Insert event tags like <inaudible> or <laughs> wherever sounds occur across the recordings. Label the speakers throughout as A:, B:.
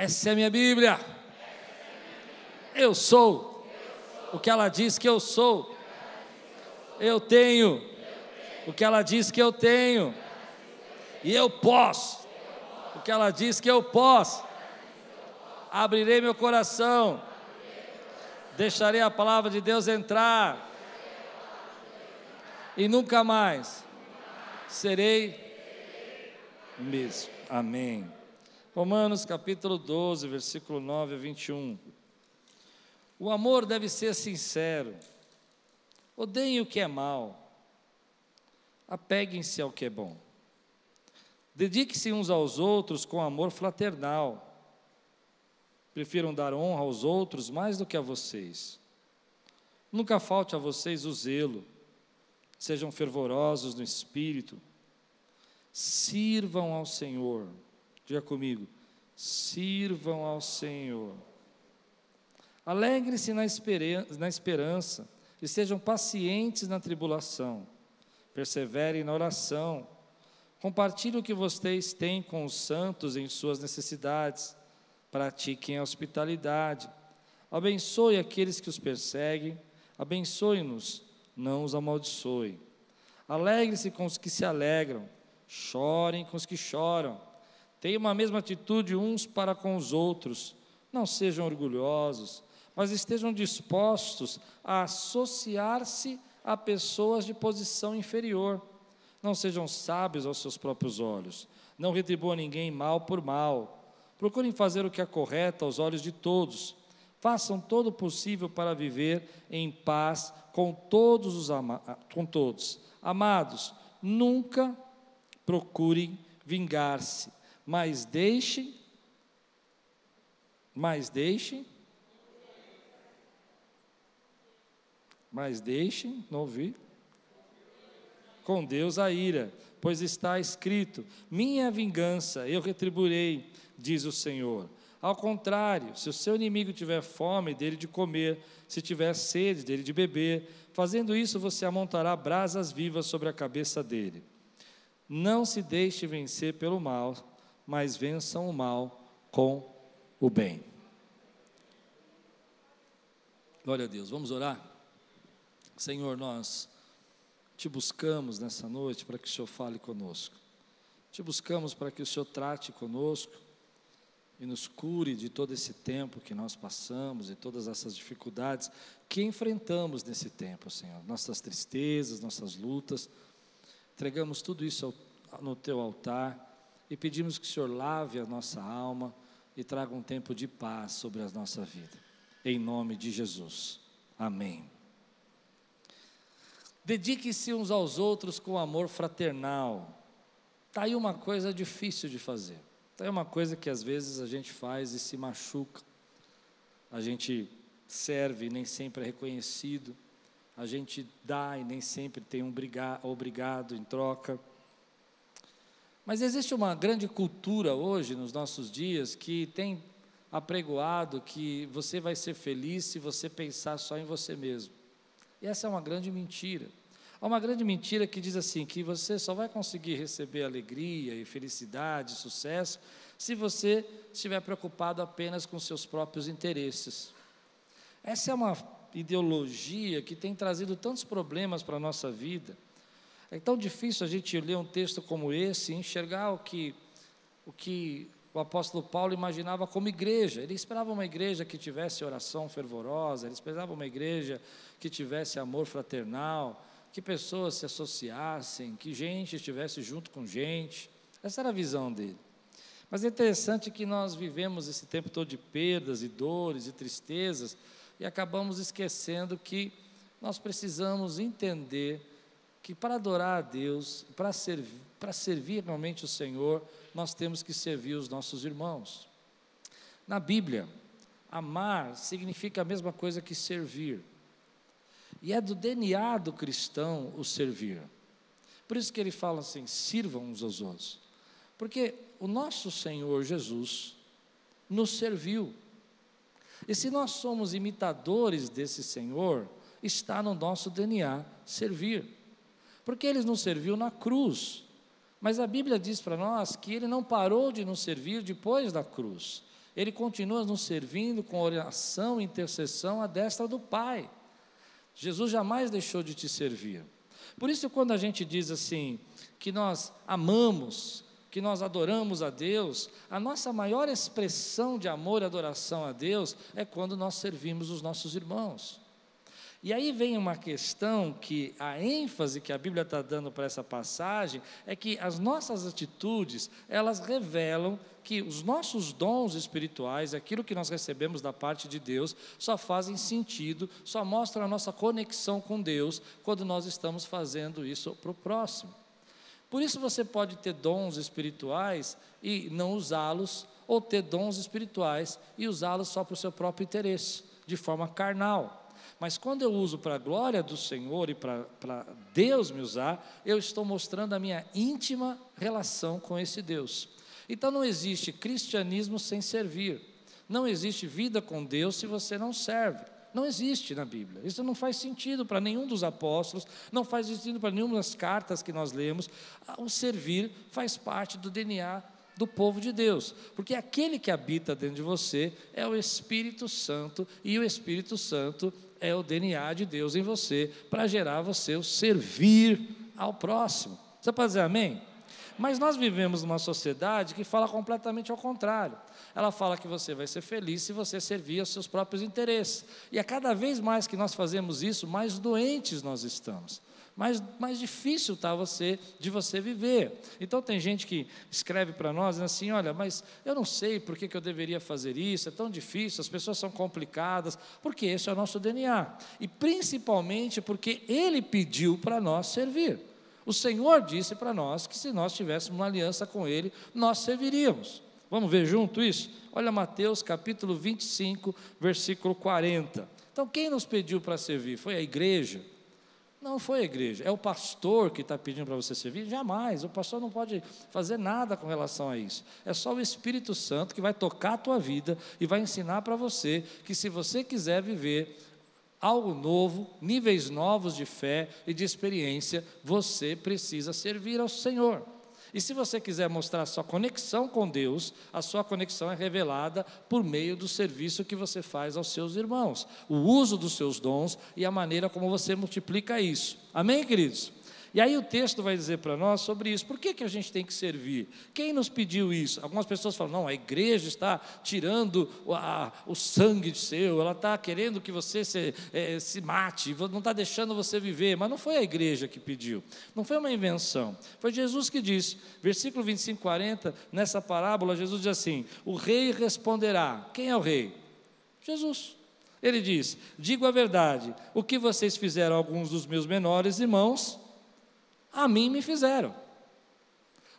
A: Essa é a minha Bíblia. Eu sou o que ela diz que eu sou. Eu tenho o que ela diz que eu tenho. E eu posso o que ela diz que eu posso. Abrirei meu coração. Deixarei a palavra de Deus entrar. E nunca mais serei mesmo. Amém. Romanos capítulo 12, versículo 9 a 21. O amor deve ser sincero. Odeiem o que é mal. Apeguem-se ao que é bom. Dedique-se uns aos outros com amor fraternal. Prefiram dar honra aos outros mais do que a vocês. Nunca falte a vocês o zelo. Sejam fervorosos no espírito. Sirvam ao Senhor Diga comigo: sirvam ao Senhor. Alegre-se na, na esperança e sejam pacientes na tribulação. Perseverem na oração. Compartilhem o que vocês têm com os santos em suas necessidades. Pratiquem a hospitalidade. Abençoe aqueles que os perseguem. Abençoe-nos, não os amaldiçoe. Alegre-se com os que se alegram. Chorem com os que choram Tenham a mesma atitude uns para com os outros. Não sejam orgulhosos, mas estejam dispostos a associar-se a pessoas de posição inferior. Não sejam sábios aos seus próprios olhos. Não retribuam ninguém mal por mal. Procurem fazer o que é correto aos olhos de todos. Façam todo o possível para viver em paz com todos os ama com todos. Amados, nunca procurem vingar-se mas deixe, mas deixe, mas deixe, não ouvi, com Deus a ira, pois está escrito: minha vingança eu retribuirei, diz o Senhor. Ao contrário, se o seu inimigo tiver fome, dele de comer, se tiver sede, dele de beber, fazendo isso você amontará brasas vivas sobre a cabeça dele. Não se deixe vencer pelo mal, mas vençam o mal com o bem. Glória a Deus, vamos orar? Senhor, nós te buscamos nessa noite para que o Senhor fale conosco. Te buscamos para que o Senhor trate conosco e nos cure de todo esse tempo que nós passamos e todas essas dificuldades que enfrentamos nesse tempo, Senhor. Nossas tristezas, nossas lutas. Entregamos tudo isso no teu altar e pedimos que o Senhor lave a nossa alma e traga um tempo de paz sobre a nossa vida. Em nome de Jesus. Amém. Dedique-se uns aos outros com amor fraternal. Está aí uma coisa difícil de fazer. Está aí uma coisa que às vezes a gente faz e se machuca. A gente serve e nem sempre é reconhecido. A gente dá e nem sempre tem um obrigado em troca. Mas existe uma grande cultura hoje, nos nossos dias, que tem apregoado que você vai ser feliz se você pensar só em você mesmo. E essa é uma grande mentira. Há uma grande mentira que diz assim: que você só vai conseguir receber alegria e felicidade, sucesso, se você estiver preocupado apenas com seus próprios interesses. Essa é uma ideologia que tem trazido tantos problemas para a nossa vida. É tão difícil a gente ler um texto como esse e enxergar o que, o que o apóstolo Paulo imaginava como igreja. Ele esperava uma igreja que tivesse oração fervorosa, ele esperava uma igreja que tivesse amor fraternal, que pessoas se associassem, que gente estivesse junto com gente. Essa era a visão dele. Mas é interessante que nós vivemos esse tempo todo de perdas e dores e tristezas e acabamos esquecendo que nós precisamos entender que para adorar a Deus, para servir, para servir realmente o Senhor, nós temos que servir os nossos irmãos. Na Bíblia, amar significa a mesma coisa que servir. E é do DNA do cristão o servir. Por isso que ele fala assim: sirvam uns aos outros. Porque o nosso Senhor Jesus nos serviu. E se nós somos imitadores desse Senhor, está no nosso DNA servir. Porque ele nos serviu na cruz. Mas a Bíblia diz para nós que ele não parou de nos servir depois da cruz. Ele continua nos servindo com oração e intercessão à destra do Pai. Jesus jamais deixou de te servir. Por isso, quando a gente diz assim, que nós amamos, que nós adoramos a Deus, a nossa maior expressão de amor e adoração a Deus é quando nós servimos os nossos irmãos. E aí vem uma questão que a ênfase que a Bíblia está dando para essa passagem é que as nossas atitudes, elas revelam que os nossos dons espirituais, aquilo que nós recebemos da parte de Deus, só fazem sentido, só mostram a nossa conexão com Deus quando nós estamos fazendo isso para o próximo. Por isso você pode ter dons espirituais e não usá-los, ou ter dons espirituais e usá-los só para o seu próprio interesse, de forma carnal. Mas quando eu uso para a glória do Senhor e para Deus me usar, eu estou mostrando a minha íntima relação com esse Deus. Então não existe cristianismo sem servir. Não existe vida com Deus se você não serve. Não existe na Bíblia. Isso não faz sentido para nenhum dos apóstolos, não faz sentido para nenhuma das cartas que nós lemos. O servir faz parte do DNA do povo de Deus, porque aquele que habita dentro de você é o Espírito Santo, e o Espírito Santo é o DNA de Deus em você, para gerar você o servir ao próximo. Você pode dizer amém? Mas nós vivemos numa sociedade que fala completamente ao contrário. Ela fala que você vai ser feliz se você servir aos seus próprios interesses. E a cada vez mais que nós fazemos isso, mais doentes nós estamos mais, mais difícil está você de você viver. Então tem gente que escreve para nós assim, olha, mas eu não sei por que, que eu deveria fazer isso, é tão difícil, as pessoas são complicadas, porque esse é o nosso DNA. E principalmente porque ele pediu para nós servir. O Senhor disse para nós que se nós tivéssemos uma aliança com Ele, nós serviríamos. Vamos ver junto isso? Olha Mateus capítulo 25, versículo 40. Então, quem nos pediu para servir? Foi a igreja? Não foi a igreja, é o pastor que está pedindo para você servir? Jamais, o pastor não pode fazer nada com relação a isso. É só o Espírito Santo que vai tocar a tua vida e vai ensinar para você que se você quiser viver algo novo, níveis novos de fé e de experiência, você precisa servir ao Senhor. E se você quiser mostrar a sua conexão com Deus, a sua conexão é revelada por meio do serviço que você faz aos seus irmãos, o uso dos seus dons e a maneira como você multiplica isso. Amém, queridos? E aí o texto vai dizer para nós sobre isso. Por que, que a gente tem que servir? Quem nos pediu isso? Algumas pessoas falam, não, a igreja está tirando o, a, o sangue de seu, ela está querendo que você se, é, se mate, não está deixando você viver. Mas não foi a igreja que pediu, não foi uma invenção. Foi Jesus que disse, versículo 25, 40, nessa parábola, Jesus diz assim: o rei responderá. Quem é o rei? Jesus. Ele diz: Digo a verdade, o que vocês fizeram a alguns dos meus menores irmãos, a mim me fizeram.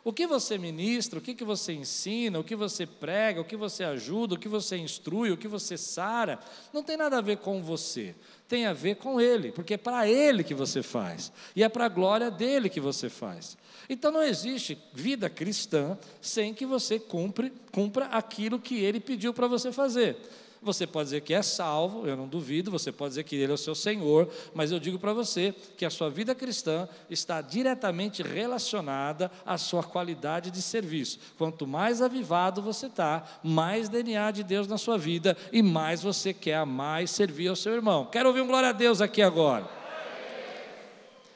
A: O que você ministra, o que, você ensina, o que você prega, o que você ajuda, o que você instrui, o que você sara, não tem nada a ver com você, tem a ver com Ele, porque é para Ele que você faz, e é para a glória dele que você faz. Então não existe vida cristã sem que você cumpra aquilo que Ele pediu para você fazer. Você pode dizer que é salvo, eu não duvido, você pode dizer que Ele é o seu Senhor, mas eu digo para você que a sua vida cristã está diretamente relacionada à sua qualidade de serviço. Quanto mais avivado você está, mais DNA de Deus na sua vida e mais você quer mais servir ao seu irmão. Quero ouvir um glória a Deus aqui agora.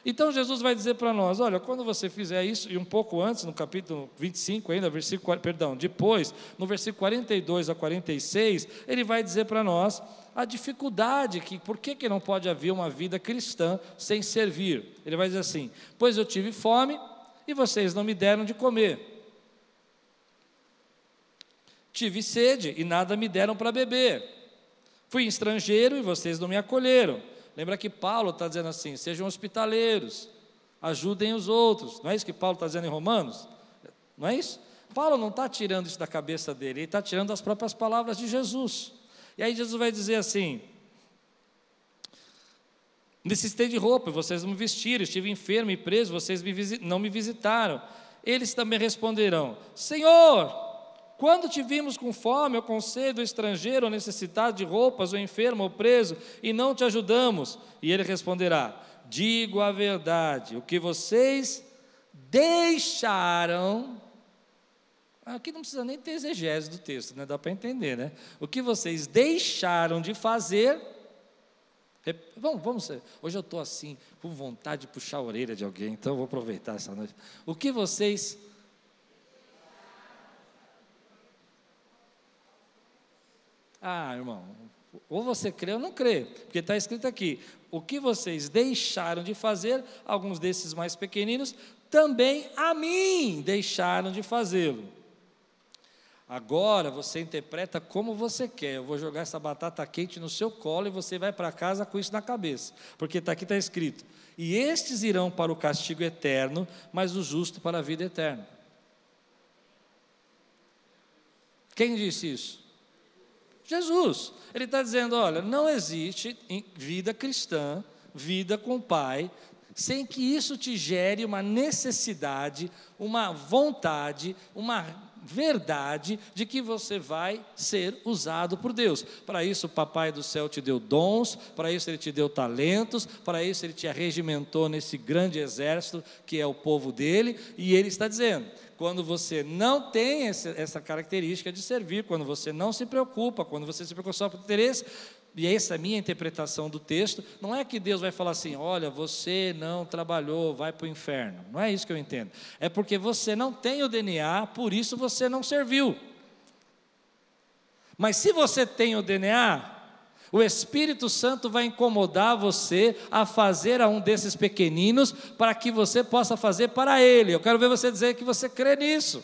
A: Então Jesus vai dizer para nós: olha, quando você fizer isso, e um pouco antes, no capítulo 25, ainda, versículo, perdão, depois, no versículo 42 a 46, ele vai dizer para nós a dificuldade que, por que, que não pode haver uma vida cristã sem servir? Ele vai dizer assim: pois eu tive fome e vocês não me deram de comer. Tive sede e nada me deram para beber. Fui estrangeiro e vocês não me acolheram Lembra que Paulo está dizendo assim: sejam hospitaleiros, ajudem os outros. Não é isso que Paulo está dizendo em Romanos? Não é isso? Paulo não está tirando isso da cabeça dele, ele está tirando as próprias palavras de Jesus. E aí Jesus vai dizer assim: necessitei de roupa, vocês não me vestiram, estive enfermo e preso, vocês me não me visitaram. Eles também responderão: Senhor, quando te vimos com fome ou com sede, ou estrangeiro, ou necessitado de roupas, ou enfermo, ou preso, e não te ajudamos? E ele responderá: Digo a verdade, o que vocês deixaram, Aqui não precisa nem ter exegese do texto, né? dá para entender, né? O que vocês deixaram de fazer. Vamos, vamos. Hoje eu estou assim, com vontade de puxar a orelha de alguém, então eu vou aproveitar essa noite. O que vocês. Ah, irmão, ou você crê ou não crê, porque está escrito aqui: o que vocês deixaram de fazer, alguns desses mais pequeninos, também a mim deixaram de fazê-lo. Agora você interpreta como você quer. Eu vou jogar essa batata quente no seu colo e você vai para casa com isso na cabeça. Porque tá aqui está escrito: E estes irão para o castigo eterno, mas o justo para a vida eterna. Quem disse isso? Jesus. Ele está dizendo: olha, não existe vida cristã, vida com o Pai, sem que isso te gere uma necessidade, uma vontade, uma verdade de que você vai ser usado por Deus. Para isso, o Papai do céu te deu dons, para isso, ele te deu talentos, para isso, ele te arregimentou nesse grande exército que é o povo dele, e ele está dizendo: quando você não tem essa característica de servir, quando você não se preocupa, quando você se preocupa só por interesse, e essa é a minha interpretação do texto, não é que Deus vai falar assim: olha, você não trabalhou, vai para o inferno. Não é isso que eu entendo. É porque você não tem o DNA, por isso você não serviu. Mas se você tem o DNA, o Espírito Santo vai incomodar você a fazer a um desses pequeninos para que você possa fazer para ele. Eu quero ver você dizer que você crê nisso.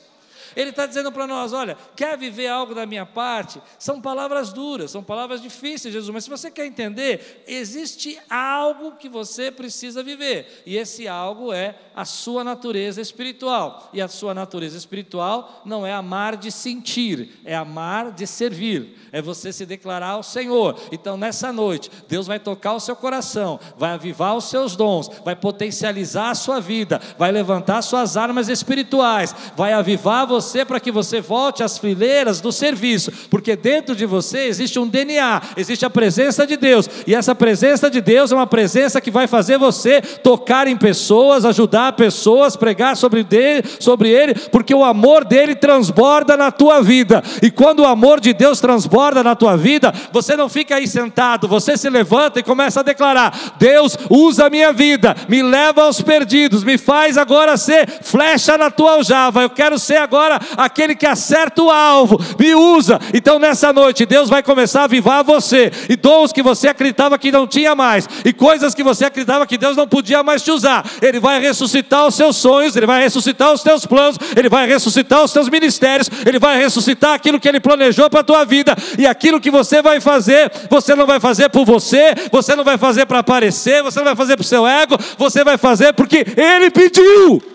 A: Ele está dizendo para nós: olha, quer viver algo da minha parte? São palavras duras, são palavras difíceis, Jesus, mas se você quer entender, existe algo que você precisa viver, e esse algo é a sua natureza espiritual. E a sua natureza espiritual não é amar de sentir, é amar de servir, é você se declarar ao Senhor. Então, nessa noite, Deus vai tocar o seu coração, vai avivar os seus dons, vai potencializar a sua vida, vai levantar suas armas espirituais, vai avivar você você para que você volte às fileiras do serviço, porque dentro de você existe um DNA, existe a presença de Deus, e essa presença de Deus é uma presença que vai fazer você tocar em pessoas, ajudar pessoas, pregar sobre, dele, sobre ele, porque o amor dele transborda na tua vida, e quando o amor de Deus transborda na tua vida, você não fica aí sentado, você se levanta e começa a declarar: Deus, usa a minha vida, me leva aos perdidos, me faz agora ser flecha na tua aljava, eu quero ser agora agora aquele que acerta o alvo, me usa. Então nessa noite Deus vai começar a avivar você, e dons que você acreditava que não tinha mais, e coisas que você acreditava que Deus não podia mais te usar. Ele vai ressuscitar os seus sonhos, ele vai ressuscitar os teus planos, ele vai ressuscitar os teus ministérios, ele vai ressuscitar aquilo que ele planejou para a tua vida, e aquilo que você vai fazer, você não vai fazer por você, você não vai fazer para aparecer, você não vai fazer para o seu ego, você vai fazer porque ele pediu.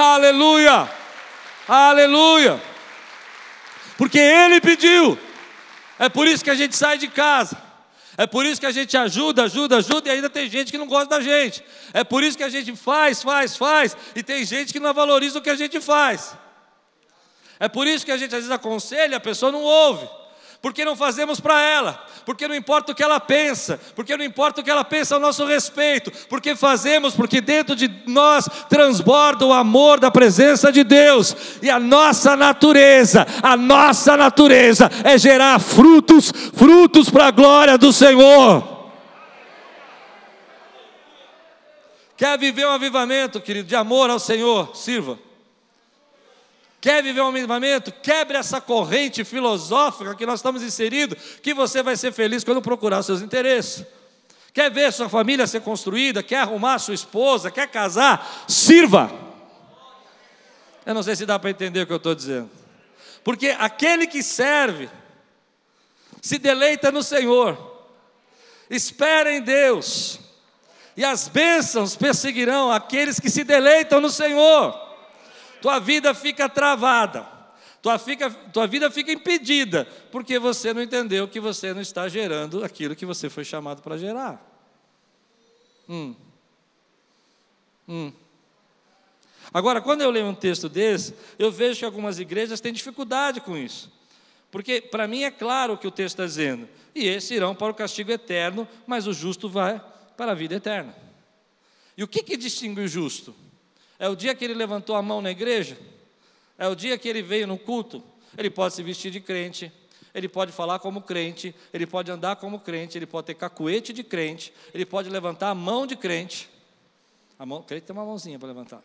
A: Aleluia! Aleluia! Porque Ele pediu. É por isso que a gente sai de casa. É por isso que a gente ajuda, ajuda, ajuda e ainda tem gente que não gosta da gente. É por isso que a gente faz, faz, faz e tem gente que não valoriza o que a gente faz. É por isso que a gente às vezes aconselha, a pessoa não ouve. Porque não fazemos para ela, porque não importa o que ela pensa, porque não importa o que ela pensa a nosso respeito, porque fazemos, porque dentro de nós transborda o amor da presença de Deus, e a nossa natureza, a nossa natureza é gerar frutos, frutos para a glória do Senhor. Quer viver um avivamento, querido, de amor ao Senhor? Sirva. Quer viver um avivamento? Quebre essa corrente filosófica que nós estamos inseridos, que você vai ser feliz quando procurar seus interesses. Quer ver sua família ser construída? Quer arrumar sua esposa? Quer casar? Sirva. Eu não sei se dá para entender o que eu estou dizendo. Porque aquele que serve, se deleita no Senhor, espera em Deus, e as bênçãos perseguirão aqueles que se deleitam no Senhor tua vida fica travada, tua, fica, tua vida fica impedida, porque você não entendeu que você não está gerando aquilo que você foi chamado para gerar. Hum. Hum. Agora, quando eu leio um texto desse, eu vejo que algumas igrejas têm dificuldade com isso. Porque para mim é claro o que o texto está dizendo. E esses irão para o castigo eterno, mas o justo vai para a vida eterna. E o que, que distingue o justo? É o dia que ele levantou a mão na igreja? É o dia que ele veio no culto? Ele pode se vestir de crente, ele pode falar como crente, ele pode andar como crente, ele pode ter cacuete de crente, ele pode levantar a mão de crente. A mão, crente tem uma mãozinha para levantar.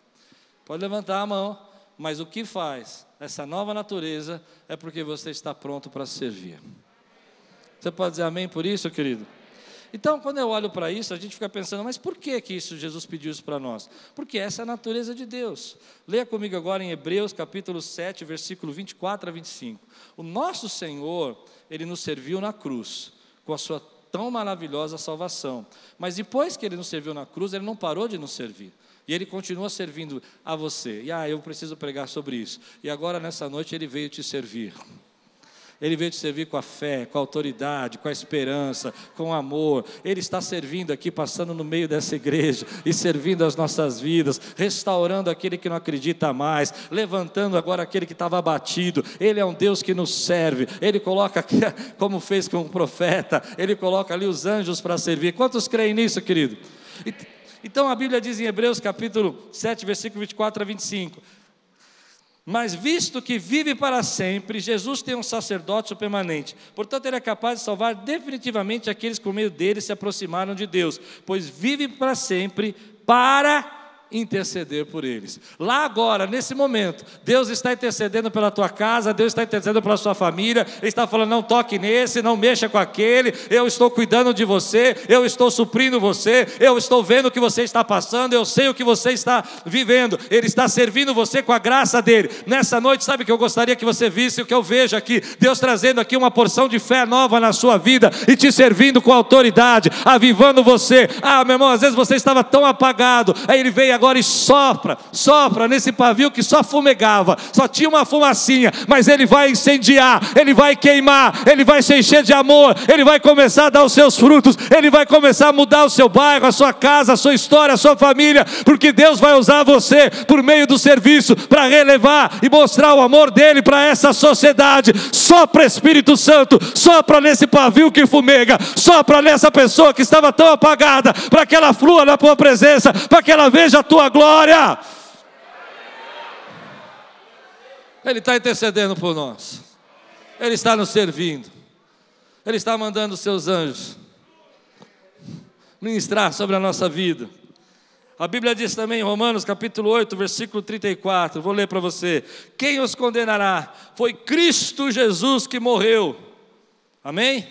A: Pode levantar a mão, mas o que faz essa nova natureza é porque você está pronto para servir. Você pode dizer amém por isso, querido? Então, quando eu olho para isso, a gente fica pensando, mas por que que isso Jesus pediu isso para nós? Porque essa é a natureza de Deus. Leia comigo agora em Hebreus, capítulo 7, versículo 24 a 25. O nosso Senhor, ele nos serviu na cruz, com a sua tão maravilhosa salvação. Mas depois que ele nos serviu na cruz, ele não parou de nos servir. E ele continua servindo a você. E ah, eu preciso pregar sobre isso. E agora nessa noite ele veio te servir. Ele veio te servir com a fé, com a autoridade, com a esperança, com o amor. Ele está servindo aqui, passando no meio dessa igreja e servindo as nossas vidas, restaurando aquele que não acredita mais, levantando agora aquele que estava abatido. Ele é um Deus que nos serve. Ele coloca, <laughs> como fez com o profeta, ele coloca ali os anjos para servir. Quantos creem nisso, querido? Então a Bíblia diz em Hebreus capítulo 7, versículo 24 a 25: mas visto que vive para sempre, Jesus tem um sacerdócio permanente. Portanto, ele é capaz de salvar definitivamente aqueles que por meio dele se aproximaram de Deus, pois vive para sempre para interceder por eles. Lá agora, nesse momento, Deus está intercedendo pela tua casa, Deus está intercedendo pela sua família, Ele está falando: não toque nesse, não mexa com aquele, eu estou cuidando de você, eu estou suprindo você, eu estou vendo o que você está passando, eu sei o que você está vivendo, Ele está servindo você com a graça dele. Nessa noite, sabe que eu gostaria que você visse o que eu vejo aqui, Deus trazendo aqui uma porção de fé nova na sua vida e te servindo com autoridade, avivando você. Ah, meu irmão, às vezes você estava tão apagado, aí Ele veio agora agora e sopra, sopra nesse pavio que só fumegava, só tinha uma fumacinha, mas ele vai incendiar, ele vai queimar, ele vai se encher de amor, ele vai começar a dar os seus frutos, ele vai começar a mudar o seu bairro, a sua casa, a sua história, a sua família, porque Deus vai usar você por meio do serviço para relevar e mostrar o amor dele para essa sociedade. Sopra Espírito Santo, sopra nesse pavio que fumega, sopra nessa pessoa que estava tão apagada, para que ela flua na tua presença, para que ela veja tua glória. Ele está intercedendo por nós, Ele está nos servindo, Ele está mandando os seus anjos ministrar sobre a nossa vida. A Bíblia diz também em Romanos capítulo 8, versículo 34, vou ler para você: Quem os condenará? Foi Cristo Jesus que morreu. Amém?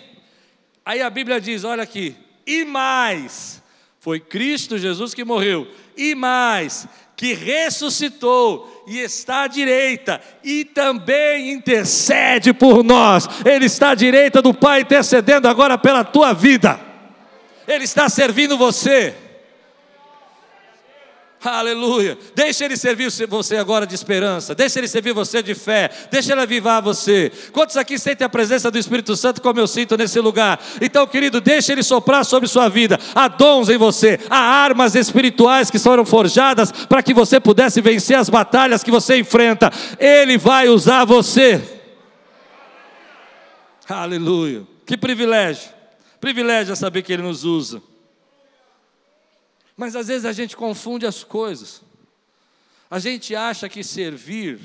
A: Aí a Bíblia diz: olha aqui, e mais, foi Cristo Jesus que morreu, e mais, que ressuscitou e está à direita e também intercede por nós. Ele está à direita do Pai intercedendo agora pela tua vida. Ele está servindo você. Aleluia. Deixa Ele servir você agora de esperança. Deixa Ele servir você de fé. Deixa Ele avivar você. Quantos aqui sentem a presença do Espírito Santo como eu sinto nesse lugar? Então, querido, deixa Ele soprar sobre sua vida. Há dons em você. Há armas espirituais que foram forjadas para que você pudesse vencer as batalhas que você enfrenta. Ele vai usar você. Aleluia. Que privilégio. Privilégio é saber que Ele nos usa. Mas às vezes a gente confunde as coisas. A gente acha que servir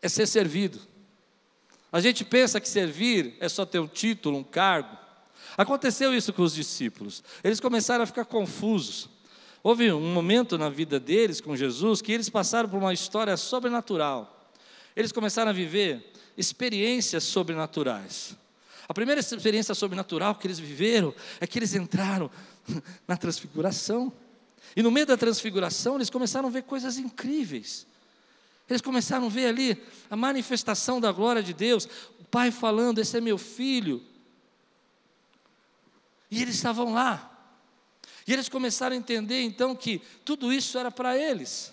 A: é ser servido. A gente pensa que servir é só ter um título, um cargo. Aconteceu isso com os discípulos. Eles começaram a ficar confusos. Houve um momento na vida deles com Jesus que eles passaram por uma história sobrenatural. Eles começaram a viver experiências sobrenaturais. A primeira experiência sobrenatural que eles viveram é que eles entraram <laughs> na transfiguração. E no meio da transfiguração, eles começaram a ver coisas incríveis. Eles começaram a ver ali a manifestação da glória de Deus, o Pai falando: Esse é meu filho. E eles estavam lá. E eles começaram a entender então que tudo isso era para eles.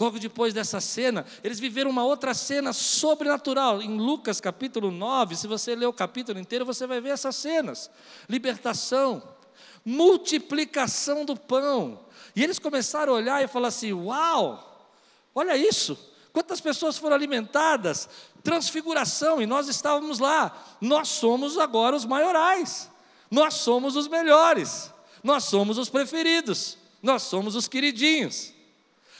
A: Logo depois dessa cena, eles viveram uma outra cena sobrenatural. Em Lucas capítulo 9, se você ler o capítulo inteiro, você vai ver essas cenas: libertação, multiplicação do pão. E eles começaram a olhar e falar assim: Uau, olha isso, quantas pessoas foram alimentadas, transfiguração, e nós estávamos lá. Nós somos agora os maiorais, nós somos os melhores, nós somos os preferidos, nós somos os queridinhos.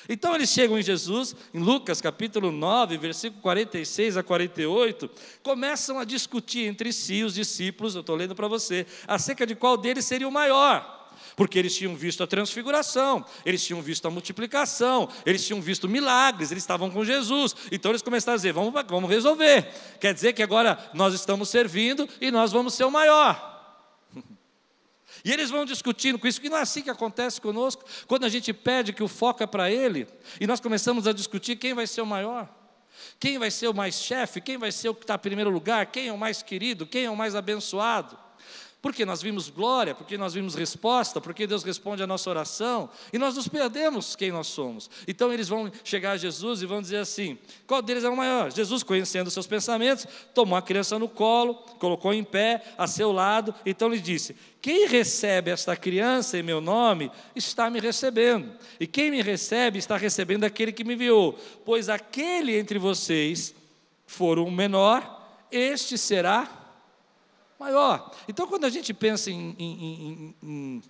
A: Então eles chegam em Jesus, em Lucas capítulo 9, versículo 46 a 48, começam a discutir entre si, os discípulos, eu estou lendo para você, acerca de qual deles seria o maior. Porque eles tinham visto a transfiguração, eles tinham visto a multiplicação, eles tinham visto milagres, eles estavam com Jesus. Então eles começaram a dizer: vamos, vamos resolver. Quer dizer que agora nós estamos servindo e nós vamos ser o maior. E eles vão discutindo com isso, que não é assim que acontece conosco, quando a gente pede que o foco é para Ele, e nós começamos a discutir quem vai ser o maior, quem vai ser o mais chefe, quem vai ser o que está em primeiro lugar, quem é o mais querido, quem é o mais abençoado. Porque nós vimos glória, porque nós vimos resposta, porque Deus responde a nossa oração, e nós nos perdemos quem nós somos. Então eles vão chegar a Jesus e vão dizer assim: qual deles é o maior? Jesus, conhecendo seus pensamentos, tomou a criança no colo, colocou em pé a seu lado, então lhe disse: Quem recebe esta criança em meu nome, está me recebendo, e quem me recebe está recebendo aquele que me enviou, pois aquele entre vocês for o menor, este será maior. Então, quando a gente pensa em, em, em,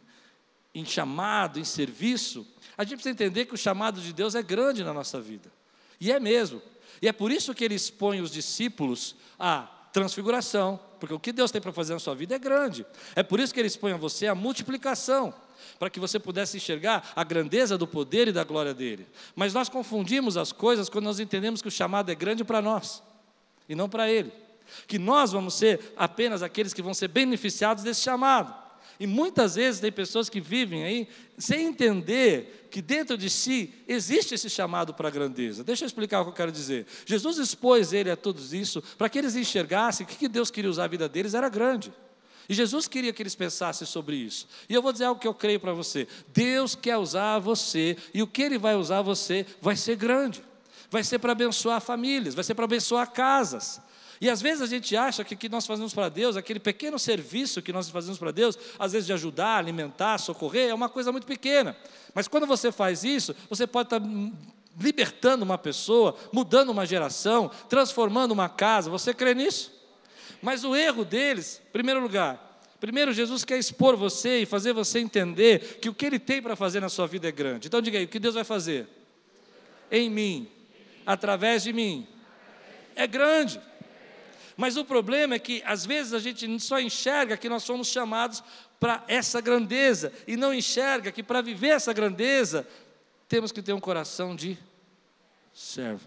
A: em, chamado, em serviço, a gente precisa entender que o chamado de Deus é grande na nossa vida. E é mesmo. E é por isso que ele expõe os discípulos à transfiguração, porque o que Deus tem para fazer na sua vida é grande. É por isso que ele expõe a você a multiplicação, para que você pudesse enxergar a grandeza do poder e da glória dele. Mas nós confundimos as coisas quando nós entendemos que o chamado é grande para nós e não para ele que nós vamos ser apenas aqueles que vão ser beneficiados desse chamado. E muitas vezes tem pessoas que vivem aí sem entender que dentro de si existe esse chamado para a grandeza. Deixa eu explicar o que eu quero dizer. Jesus expôs ele a tudo isso para que eles enxergassem que que Deus queria usar a vida deles era grande. E Jesus queria que eles pensassem sobre isso. E eu vou dizer algo que eu creio para você. Deus quer usar você, e o que Ele vai usar você vai ser grande. Vai ser para abençoar famílias, vai ser para abençoar casas, e às vezes a gente acha que o que nós fazemos para Deus, aquele pequeno serviço que nós fazemos para Deus, às vezes de ajudar, alimentar, socorrer, é uma coisa muito pequena. Mas quando você faz isso, você pode estar libertando uma pessoa, mudando uma geração, transformando uma casa. Você crê nisso? Mas o erro deles, em primeiro lugar, primeiro Jesus quer expor você e fazer você entender que o que Ele tem para fazer na sua vida é grande. Então diga aí, o que Deus vai fazer? Em mim, através de mim, é grande. Mas o problema é que às vezes a gente só enxerga que nós somos chamados para essa grandeza e não enxerga que para viver essa grandeza temos que ter um coração de servo.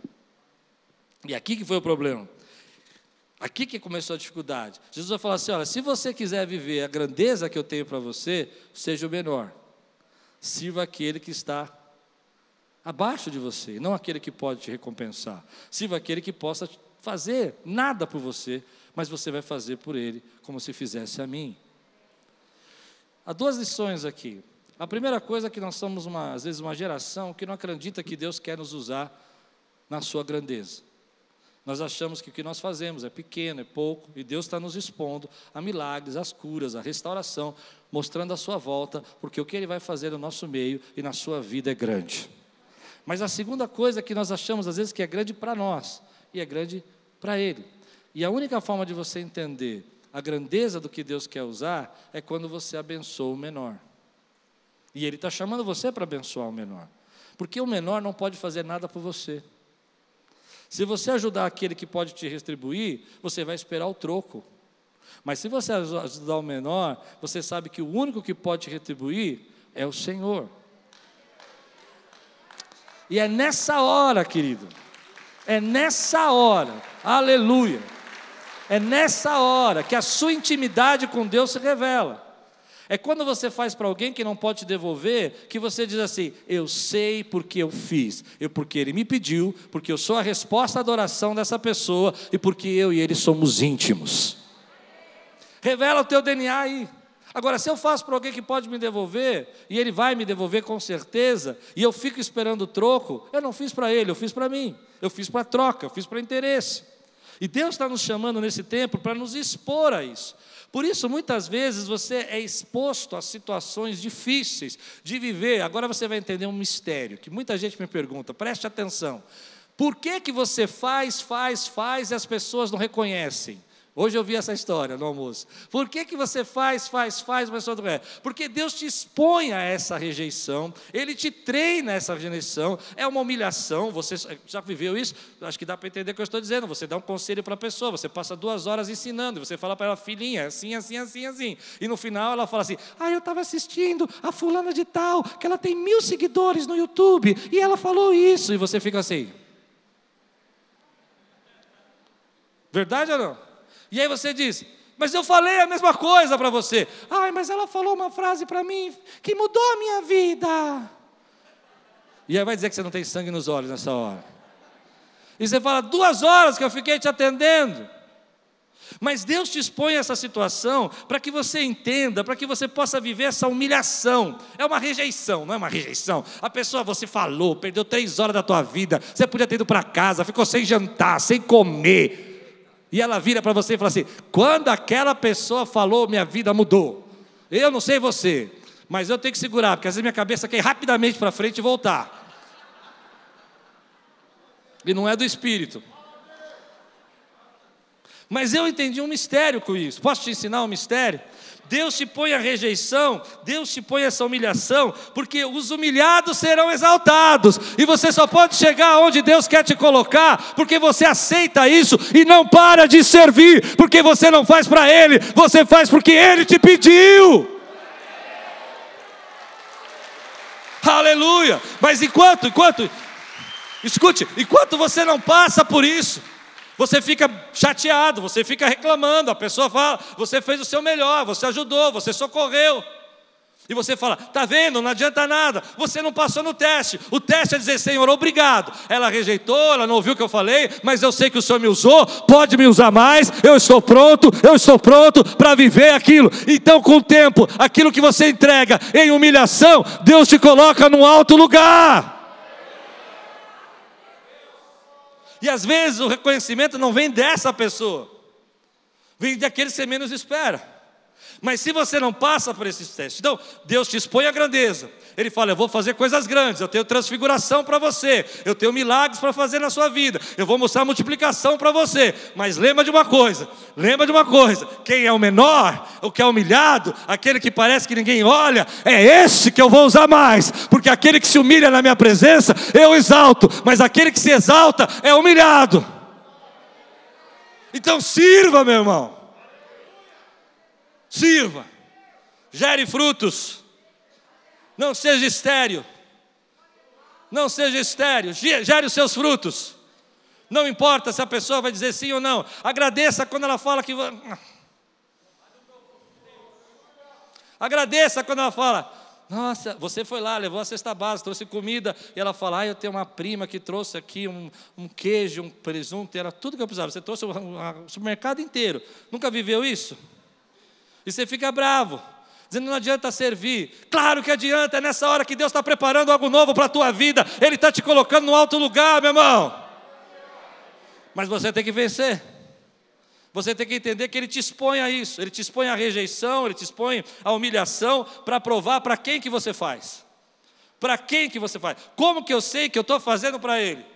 A: E aqui que foi o problema. Aqui que começou a dificuldade. Jesus vai falar assim: olha, se você quiser viver a grandeza que eu tenho para você, seja o menor. Sirva aquele que está abaixo de você, não aquele que pode te recompensar. Sirva aquele que possa fazer nada por você, mas você vai fazer por ele como se fizesse a mim. Há duas lições aqui. A primeira coisa é que nós somos, uma, às vezes, uma geração que não acredita que Deus quer nos usar na sua grandeza. Nós achamos que o que nós fazemos é pequeno, é pouco, e Deus está nos expondo a milagres, às curas, à restauração, mostrando a sua volta, porque o que Ele vai fazer no nosso meio e na sua vida é grande. Mas a segunda coisa que nós achamos, às vezes, que é grande para nós, e é grande para Ele. E a única forma de você entender a grandeza do que Deus quer usar é quando você abençoa o menor. E Ele está chamando você para abençoar o menor. Porque o menor não pode fazer nada por você. Se você ajudar aquele que pode te retribuir, você vai esperar o troco. Mas se você ajudar o menor, você sabe que o único que pode te retribuir é o Senhor. E é nessa hora, querido, é nessa hora, aleluia, é nessa hora que a sua intimidade com Deus se revela. É quando você faz para alguém que não pode te devolver, que você diz assim: Eu sei porque eu fiz, eu porque ele me pediu, porque eu sou a resposta à adoração dessa pessoa e porque eu e ele somos íntimos. Revela o teu DNA aí. Agora, se eu faço para alguém que pode me devolver, e ele vai me devolver com certeza, e eu fico esperando o troco, eu não fiz para ele, eu fiz para mim, eu fiz para troca, eu fiz para interesse. E Deus está nos chamando nesse tempo para nos expor a isso. Por isso, muitas vezes você é exposto a situações difíceis de viver. Agora você vai entender um mistério que muita gente me pergunta, preste atenção. Por que, que você faz, faz, faz e as pessoas não reconhecem? Hoje eu vi essa história no almoço. Por que, que você faz, faz, faz, mas só não é? Porque Deus te expõe a essa rejeição, Ele te treina a essa rejeição, é uma humilhação. Você já viveu isso? Acho que dá para entender o que eu estou dizendo. Você dá um conselho para a pessoa, você passa duas horas ensinando, você fala para ela, filhinha, assim, assim, assim, assim. E no final ela fala assim: Ah, eu estava assistindo a fulana de tal, que ela tem mil seguidores no YouTube, e ela falou isso. E você fica assim. Verdade ou não? E aí você diz, mas eu falei a mesma coisa para você. Ai, mas ela falou uma frase para mim que mudou a minha vida. E aí vai dizer que você não tem sangue nos olhos nessa hora. E você fala, duas horas que eu fiquei te atendendo. Mas Deus te expõe essa situação para que você entenda, para que você possa viver essa humilhação. É uma rejeição, não é uma rejeição. A pessoa, você falou, perdeu três horas da tua vida, você podia ter ido para casa, ficou sem jantar, sem comer e ela vira para você e fala assim: quando aquela pessoa falou, minha vida mudou. Eu não sei você, mas eu tenho que segurar, porque às vezes minha cabeça quer ir rapidamente para frente e voltar. E não é do espírito. Mas eu entendi um mistério com isso. Posso te ensinar um mistério? Deus te põe a rejeição, Deus te põe essa humilhação, porque os humilhados serão exaltados, e você só pode chegar onde Deus quer te colocar, porque você aceita isso e não para de servir, porque você não faz para Ele, você faz porque Ele te pediu. Aleluia! Mas enquanto, enquanto, escute, enquanto você não passa por isso, você fica chateado, você fica reclamando, a pessoa fala, você fez o seu melhor, você ajudou, você socorreu. E você fala, tá vendo, não adianta nada, você não passou no teste. O teste é dizer, Senhor, obrigado. Ela rejeitou, ela não ouviu o que eu falei, mas eu sei que o Senhor me usou, pode me usar mais, eu estou pronto, eu estou pronto para viver aquilo. Então, com o tempo, aquilo que você entrega em humilhação, Deus te coloca num alto lugar. E às vezes o reconhecimento não vem dessa pessoa, vem daquele que você menos espera. Mas se você não passa por esses testes, então Deus te expõe a grandeza. Ele fala: Eu vou fazer coisas grandes, eu tenho transfiguração para você, eu tenho milagres para fazer na sua vida, eu vou mostrar multiplicação para você. Mas lembra de uma coisa: lembra de uma coisa: quem é o menor, o que é humilhado, aquele que parece que ninguém olha, é esse que eu vou usar mais, porque aquele que se humilha na minha presença, eu exalto, mas aquele que se exalta é humilhado. Então sirva, meu irmão sirva, gere frutos, não seja estéreo, não seja estéreo, gere os seus frutos. Não importa se a pessoa vai dizer sim ou não, agradeça quando ela fala que. Agradeça quando ela fala, nossa, você foi lá, levou a cesta básica, trouxe comida, e ela fala, ah, eu tenho uma prima que trouxe aqui um, um queijo, um presunto, era tudo que eu precisava. Você trouxe o, o supermercado inteiro. Nunca viveu isso? E você fica bravo, dizendo não adianta servir. Claro que adianta, é nessa hora que Deus está preparando algo novo para a tua vida, Ele está te colocando no alto lugar, meu irmão. Mas você tem que vencer. Você tem que entender que Ele te expõe a isso, Ele te expõe à rejeição, Ele te expõe à humilhação para provar para quem que você faz. Para quem que você faz? Como que eu sei que eu estou fazendo para Ele?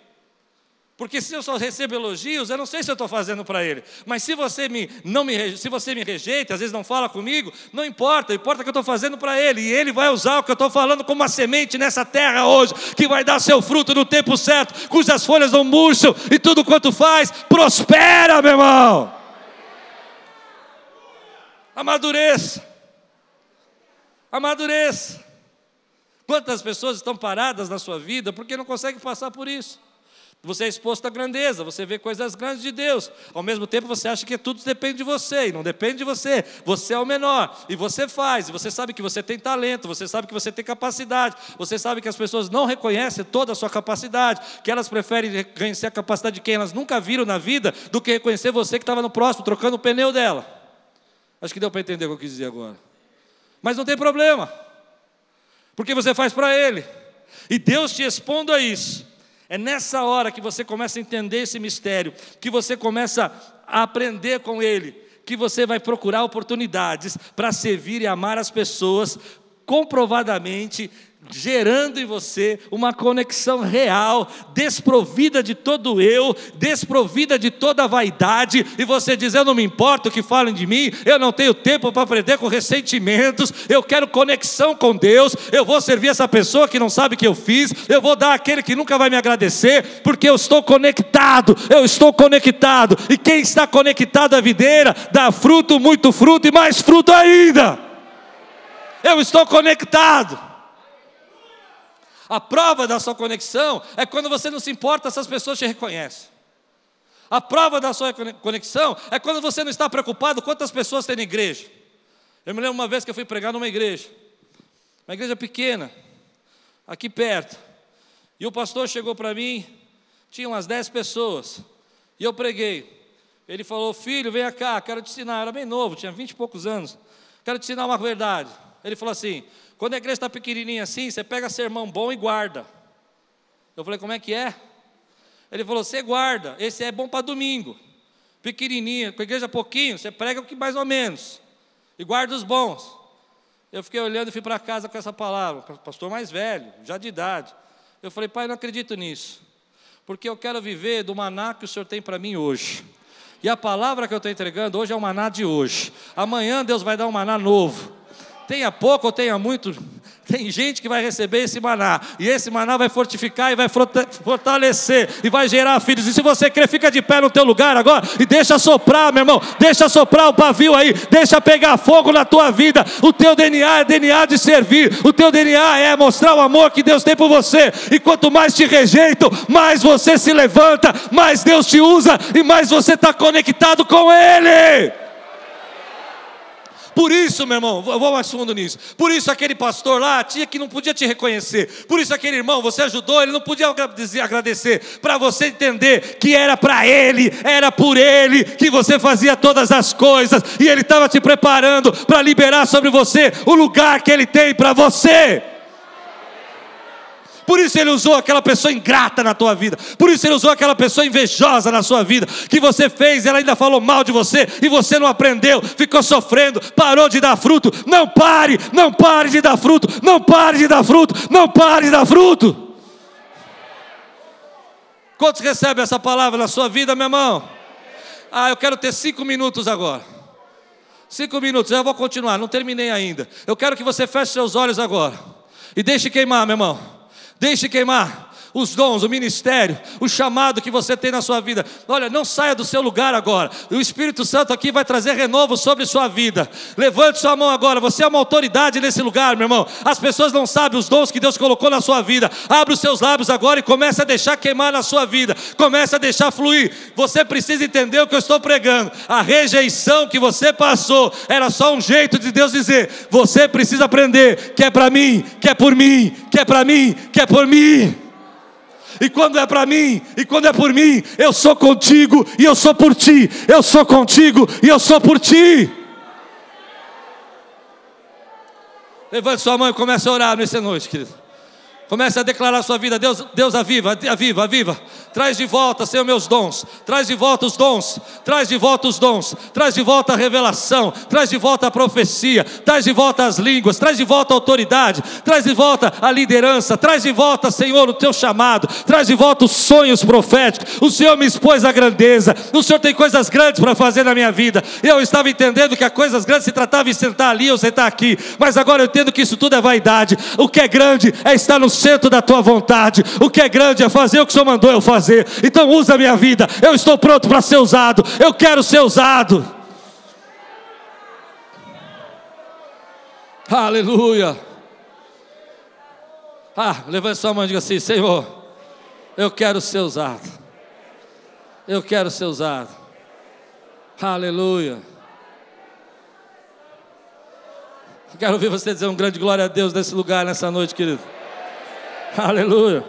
A: Porque se eu só recebo elogios, eu não sei se eu estou fazendo para ele. Mas se você me não me se você me rejeita, às vezes não fala comigo, não importa, importa que eu estou fazendo para ele. E ele vai usar o que eu estou falando como uma semente nessa terra hoje, que vai dar seu fruto no tempo certo, cujas folhas não murcham e tudo quanto faz prospera, meu irmão. Amadureça. Amadureça. Quantas pessoas estão paradas na sua vida porque não conseguem passar por isso? Você é exposto à grandeza, você vê coisas grandes de Deus. Ao mesmo tempo, você acha que tudo depende de você, e não depende de você. Você é o menor, e você faz, e você sabe que você tem talento, você sabe que você tem capacidade, você sabe que as pessoas não reconhecem toda a sua capacidade, que elas preferem reconhecer a capacidade de quem elas nunca viram na vida, do que reconhecer você que estava no próximo, trocando o pneu dela. Acho que deu para entender o que eu quis dizer agora. Mas não tem problema, porque você faz para Ele, e Deus te expondo a isso é nessa hora que você começa a entender esse mistério, que você começa a aprender com ele, que você vai procurar oportunidades para servir e amar as pessoas comprovadamente, gerando em você uma conexão real, desprovida de todo eu, desprovida de toda vaidade, e você diz: Eu não me importo que falem de mim, eu não tenho tempo para aprender com ressentimentos, eu quero conexão com Deus, eu vou servir essa pessoa que não sabe o que eu fiz, eu vou dar aquele que nunca vai me agradecer, porque eu estou conectado, eu estou conectado, e quem está conectado à videira dá fruto, muito fruto e mais fruto ainda. Eu estou conectado. A prova da sua conexão é quando você não se importa se as pessoas te reconhecem. A prova da sua conexão é quando você não está preocupado quantas pessoas tem na igreja. Eu me lembro uma vez que eu fui pregar numa igreja, uma igreja pequena, aqui perto. E o pastor chegou para mim, tinha umas 10 pessoas, e eu preguei. Ele falou: Filho, venha cá, quero te ensinar. Eu era bem novo, tinha 20 e poucos anos. Quero te ensinar uma verdade. Ele falou assim: quando a igreja está pequenininha assim, você pega sermão bom e guarda. Eu falei, como é que é? Ele falou, você guarda, esse é bom para domingo. Pequenininha, com a igreja pouquinho, você prega o que mais ou menos. E guarda os bons. Eu fiquei olhando e fui para casa com essa palavra, pastor mais velho, já de idade. Eu falei, pai, não acredito nisso. Porque eu quero viver do maná que o Senhor tem para mim hoje. E a palavra que eu estou entregando hoje é o maná de hoje. Amanhã Deus vai dar um maná novo tenha pouco ou tenha muito, <laughs> tem gente que vai receber esse maná, e esse maná vai fortificar e vai fortalecer, e vai gerar filhos. E se você crer, fica de pé no teu lugar agora e deixa soprar, meu irmão, deixa soprar o pavio aí, deixa pegar fogo na tua vida. O teu DNA é DNA de servir, o teu DNA é mostrar o amor que Deus tem por você. E quanto mais te rejeitam, mais você se levanta, mais Deus te usa e mais você está conectado com Ele. Por isso, meu irmão, vou mais fundo nisso. Por isso aquele pastor lá tinha que não podia te reconhecer. Por isso aquele irmão, você ajudou, ele não podia agradecer. Para você entender que era para ele, era por ele que você fazia todas as coisas e ele estava te preparando para liberar sobre você o lugar que ele tem para você. Por isso ele usou aquela pessoa ingrata na tua vida. Por isso ele usou aquela pessoa invejosa na sua vida. Que você fez, ela ainda falou mal de você e você não aprendeu, ficou sofrendo, parou de dar fruto. Não pare, não pare de dar fruto, não pare de dar fruto, não pare de dar fruto. Quantos recebem essa palavra na sua vida, meu irmão? Ah, eu quero ter cinco minutos agora. Cinco minutos, eu vou continuar, não terminei ainda. Eu quero que você feche seus olhos agora. E deixe queimar, meu irmão. Deixe queimar os dons, o ministério, o chamado que você tem na sua vida. Olha, não saia do seu lugar agora. O Espírito Santo aqui vai trazer renovo sobre sua vida. Levante sua mão agora. Você é uma autoridade nesse lugar, meu irmão. As pessoas não sabem os dons que Deus colocou na sua vida. Abre os seus lábios agora e comece a deixar queimar na sua vida. Comece a deixar fluir. Você precisa entender o que eu estou pregando. A rejeição que você passou era só um jeito de Deus dizer: você precisa aprender que é para mim, que é por mim, que é para mim, que é por mim e quando é para mim, e quando é por mim, eu sou contigo e eu sou por ti, eu sou contigo e eu sou por ti. Levante sua mão e comece a orar nessa noite, querido. Comece a declarar a sua vida, Deus, Deus aviva, aviva, aviva. Traz de volta, Senhor, meus dons. Traz de volta os dons. Traz de volta os dons. Traz de volta a revelação. Traz de volta a profecia. Traz de volta as línguas. Traz de volta a autoridade. Traz de volta a liderança. Traz de volta, Senhor, o teu chamado. Traz de volta os sonhos proféticos. O Senhor me expôs a grandeza. O Senhor tem coisas grandes para fazer na minha vida. Eu estava entendendo que as coisas grandes se tratava de sentar ali ou sentar aqui. Mas agora eu entendo que isso tudo é vaidade. O que é grande é estar no centro da tua vontade. O que é grande é fazer o que o Senhor mandou eu fazer. Então usa a minha vida. Eu estou pronto para ser usado. Eu quero ser usado. Aleluia. Ah, levante sua mão e diga assim: Senhor, eu quero ser usado. Eu quero ser usado. Aleluia. quero ouvir você dizer um grande glória a Deus nesse lugar, nessa noite, querido. <laughs> Aleluia.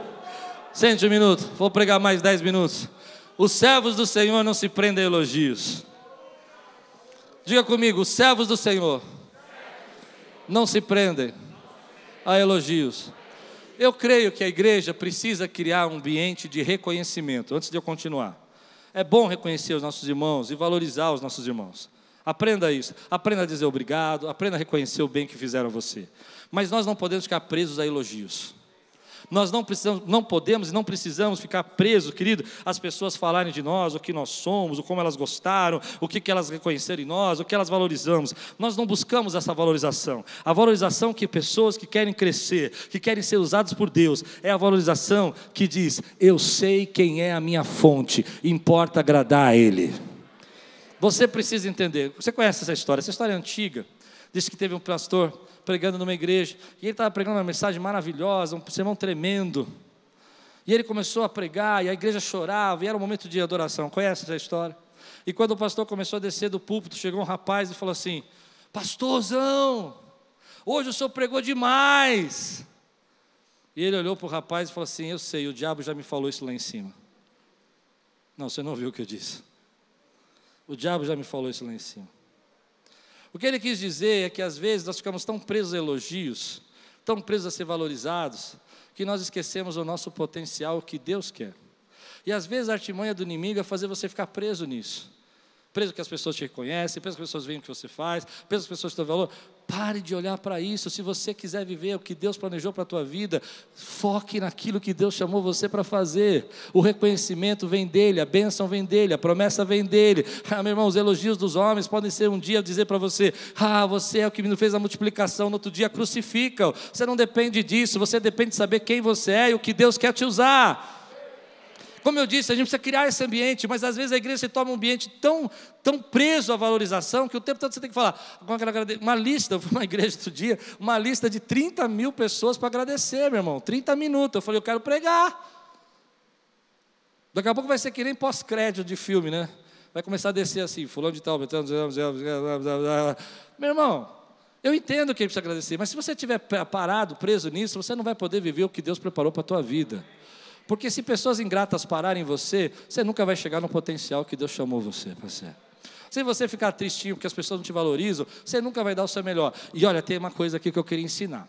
A: Sente um minuto, vou pregar mais dez minutos. Os servos do Senhor não se prendem a elogios. Diga comigo, os servos do Senhor não se prendem a elogios. Eu creio que a igreja precisa criar um ambiente de reconhecimento. Antes de eu continuar, é bom reconhecer os nossos irmãos e valorizar os nossos irmãos. Aprenda isso. Aprenda a dizer obrigado, aprenda a reconhecer o bem que fizeram a você. Mas nós não podemos ficar presos a elogios. Nós não, precisamos, não podemos e não precisamos ficar presos, querido, as pessoas falarem de nós, o que nós somos, o como elas gostaram, o que, que elas reconheceram em nós, o que elas valorizamos. Nós não buscamos essa valorização. A valorização que pessoas que querem crescer, que querem ser usadas por Deus, é a valorização que diz: Eu sei quem é a minha fonte, importa agradar a Ele. Você precisa entender. Você conhece essa história? Essa história é antiga. Diz que teve um pastor pregando numa igreja, e ele estava pregando uma mensagem maravilhosa, um sermão tremendo. E ele começou a pregar, e a igreja chorava, e era um momento de adoração. Conhece essa história? E quando o pastor começou a descer do púlpito, chegou um rapaz e falou assim: Pastorzão, hoje o senhor pregou demais. E ele olhou para o rapaz e falou assim: Eu sei, o diabo já me falou isso lá em cima. Não, você não ouviu o que eu disse. O diabo já me falou isso lá em cima. O que ele quis dizer é que às vezes nós ficamos tão presos a elogios, tão presos a ser valorizados, que nós esquecemos o nosso potencial, o que Deus quer. E às vezes a artimanha do inimigo é fazer você ficar preso nisso preso que as pessoas te reconhecem, preso que as pessoas veem o que você faz, preso que as pessoas te dão valor. Pare de olhar para isso. Se você quiser viver o que Deus planejou para a tua vida, foque naquilo que Deus chamou você para fazer. O reconhecimento vem dele, a bênção vem dele, a promessa vem dele. <laughs> Ah, meu irmão, os elogios dos homens podem ser um dia dizer para você: Ah, você é o que me fez a multiplicação, no outro dia crucifica. Você não depende disso, você depende de saber quem você é e o que Deus quer te usar. Como eu disse, a gente precisa criar esse ambiente, mas às vezes a igreja se torna um ambiente tão, tão preso à valorização que o tempo todo você tem que falar. Uma lista, eu fui uma <laughs> igreja outro dia, uma lista de 30 mil pessoas para agradecer, meu irmão. 30 minutos. Eu falei, eu quero pregar. Daqui a pouco vai ser que nem pós-crédito de filme, né? Vai começar a descer assim, fulano de tal, meu irmão, eu entendo que ele precisa agradecer, mas se você estiver parado, preso nisso, você não vai poder viver o que Deus preparou para a tua vida. Porque se pessoas ingratas pararem em você, você nunca vai chegar no potencial que Deus chamou você para ser. Se você ficar tristinho porque as pessoas não te valorizam, você nunca vai dar o seu melhor. E olha, tem uma coisa aqui que eu queria ensinar.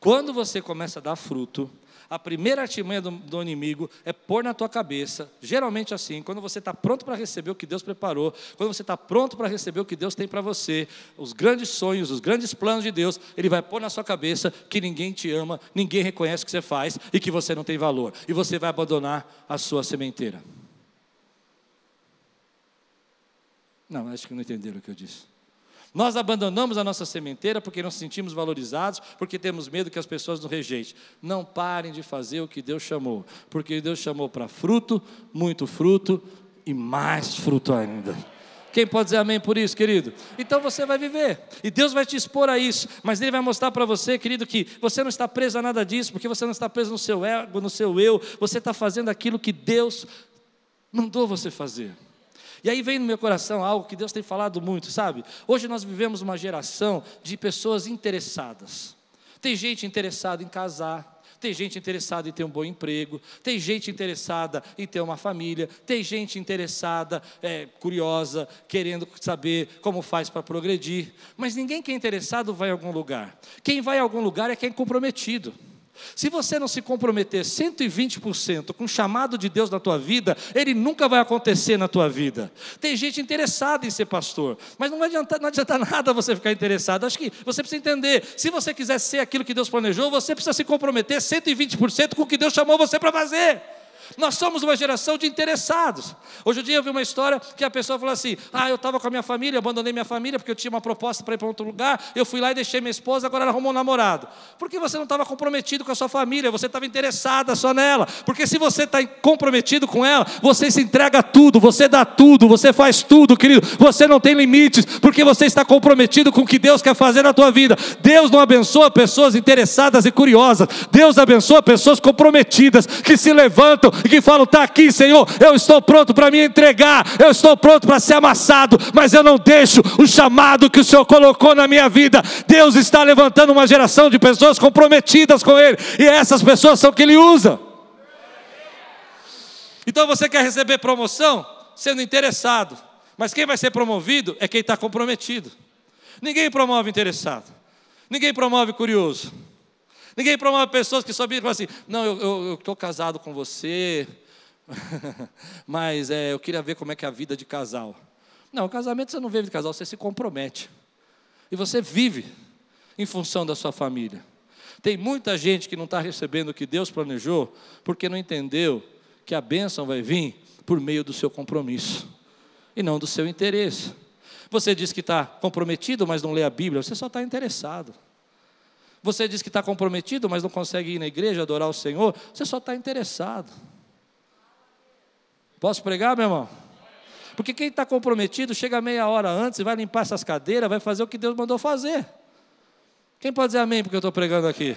A: Quando você começa a dar fruto, a primeira artimanha do, do inimigo é pôr na tua cabeça, geralmente assim, quando você está pronto para receber o que Deus preparou, quando você está pronto para receber o que Deus tem para você, os grandes sonhos, os grandes planos de Deus, Ele vai pôr na sua cabeça que ninguém te ama, ninguém reconhece o que você faz e que você não tem valor, e você vai abandonar a sua sementeira. Não, acho que não entenderam o que eu disse. Nós abandonamos a nossa sementeira porque nos sentimos valorizados, porque temos medo que as pessoas nos rejeitem. Não parem de fazer o que Deus chamou, porque Deus chamou para fruto, muito fruto e mais fruto ainda. Quem pode dizer amém por isso, querido? Então você vai viver, e Deus vai te expor a isso, mas Ele vai mostrar para você, querido, que você não está preso a nada disso, porque você não está preso no seu ego, no seu eu, você está fazendo aquilo que Deus mandou você fazer. E aí vem no meu coração algo que Deus tem falado muito, sabe? Hoje nós vivemos uma geração de pessoas interessadas. Tem gente interessada em casar, tem gente interessada em ter um bom emprego, tem gente interessada em ter uma família, tem gente interessada, é, curiosa, querendo saber como faz para progredir. Mas ninguém que é interessado vai a algum lugar. Quem vai a algum lugar é quem é comprometido. Se você não se comprometer 120% com o chamado de Deus na tua vida, ele nunca vai acontecer na tua vida. Tem gente interessada em ser pastor, mas não adianta, não adianta <laughs> nada você ficar interessado. Acho que você precisa entender: se você quiser ser aquilo que Deus planejou, você precisa se comprometer 120% com o que Deus chamou você para fazer. Nós somos uma geração de interessados. Hoje em dia eu vi uma história que a pessoa falou assim: Ah, eu estava com a minha família, abandonei minha família porque eu tinha uma proposta para ir para outro lugar, eu fui lá e deixei minha esposa, agora ela arrumou um namorado. Porque você não estava comprometido com a sua família, você estava interessada só nela. Porque se você está comprometido com ela, você se entrega tudo, você dá tudo, você faz tudo, querido. Você não tem limites, porque você está comprometido com o que Deus quer fazer na tua vida. Deus não abençoa pessoas interessadas e curiosas. Deus abençoa pessoas comprometidas que se levantam que falam: está aqui, Senhor, eu estou pronto para me entregar, eu estou pronto para ser amassado, mas eu não deixo o chamado que o Senhor colocou na minha vida. Deus está levantando uma geração de pessoas comprometidas com Ele, e essas pessoas são que Ele usa. Então você quer receber promoção sendo interessado, mas quem vai ser promovido é quem está comprometido. Ninguém promove interessado, ninguém promove curioso. Ninguém promove pessoas que só falam assim: não, eu estou casado com você, <laughs> mas é, eu queria ver como é que é a vida de casal. Não, o casamento você não vive de casal, você se compromete. E você vive em função da sua família. Tem muita gente que não está recebendo o que Deus planejou, porque não entendeu que a bênção vai vir por meio do seu compromisso e não do seu interesse. Você diz que está comprometido, mas não lê a Bíblia, você só está interessado. Você diz que está comprometido, mas não consegue ir na igreja adorar o Senhor, você só está interessado. Posso pregar, meu irmão? Porque quem está comprometido chega meia hora antes vai limpar essas cadeiras, vai fazer o que Deus mandou fazer. Quem pode dizer amém porque eu estou pregando aqui?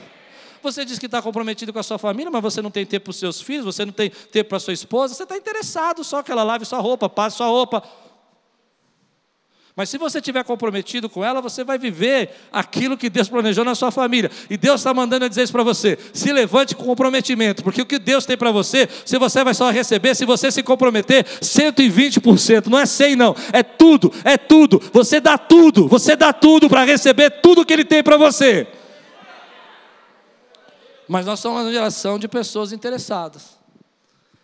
A: Você diz que está comprometido com a sua família, mas você não tem tempo para os seus filhos, você não tem tempo para a sua esposa, você está interessado só que ela lave sua roupa, passe sua roupa, mas se você estiver comprometido com ela, você vai viver aquilo que Deus planejou na sua família. E Deus está mandando dizer isso para você. Se levante com comprometimento, porque o que Deus tem para você, se você vai só receber, se você se comprometer, 120%. Não é 100 não, é tudo, é tudo. Você dá tudo, você dá tudo para receber tudo que Ele tem para você. Mas nós somos uma geração de pessoas interessadas.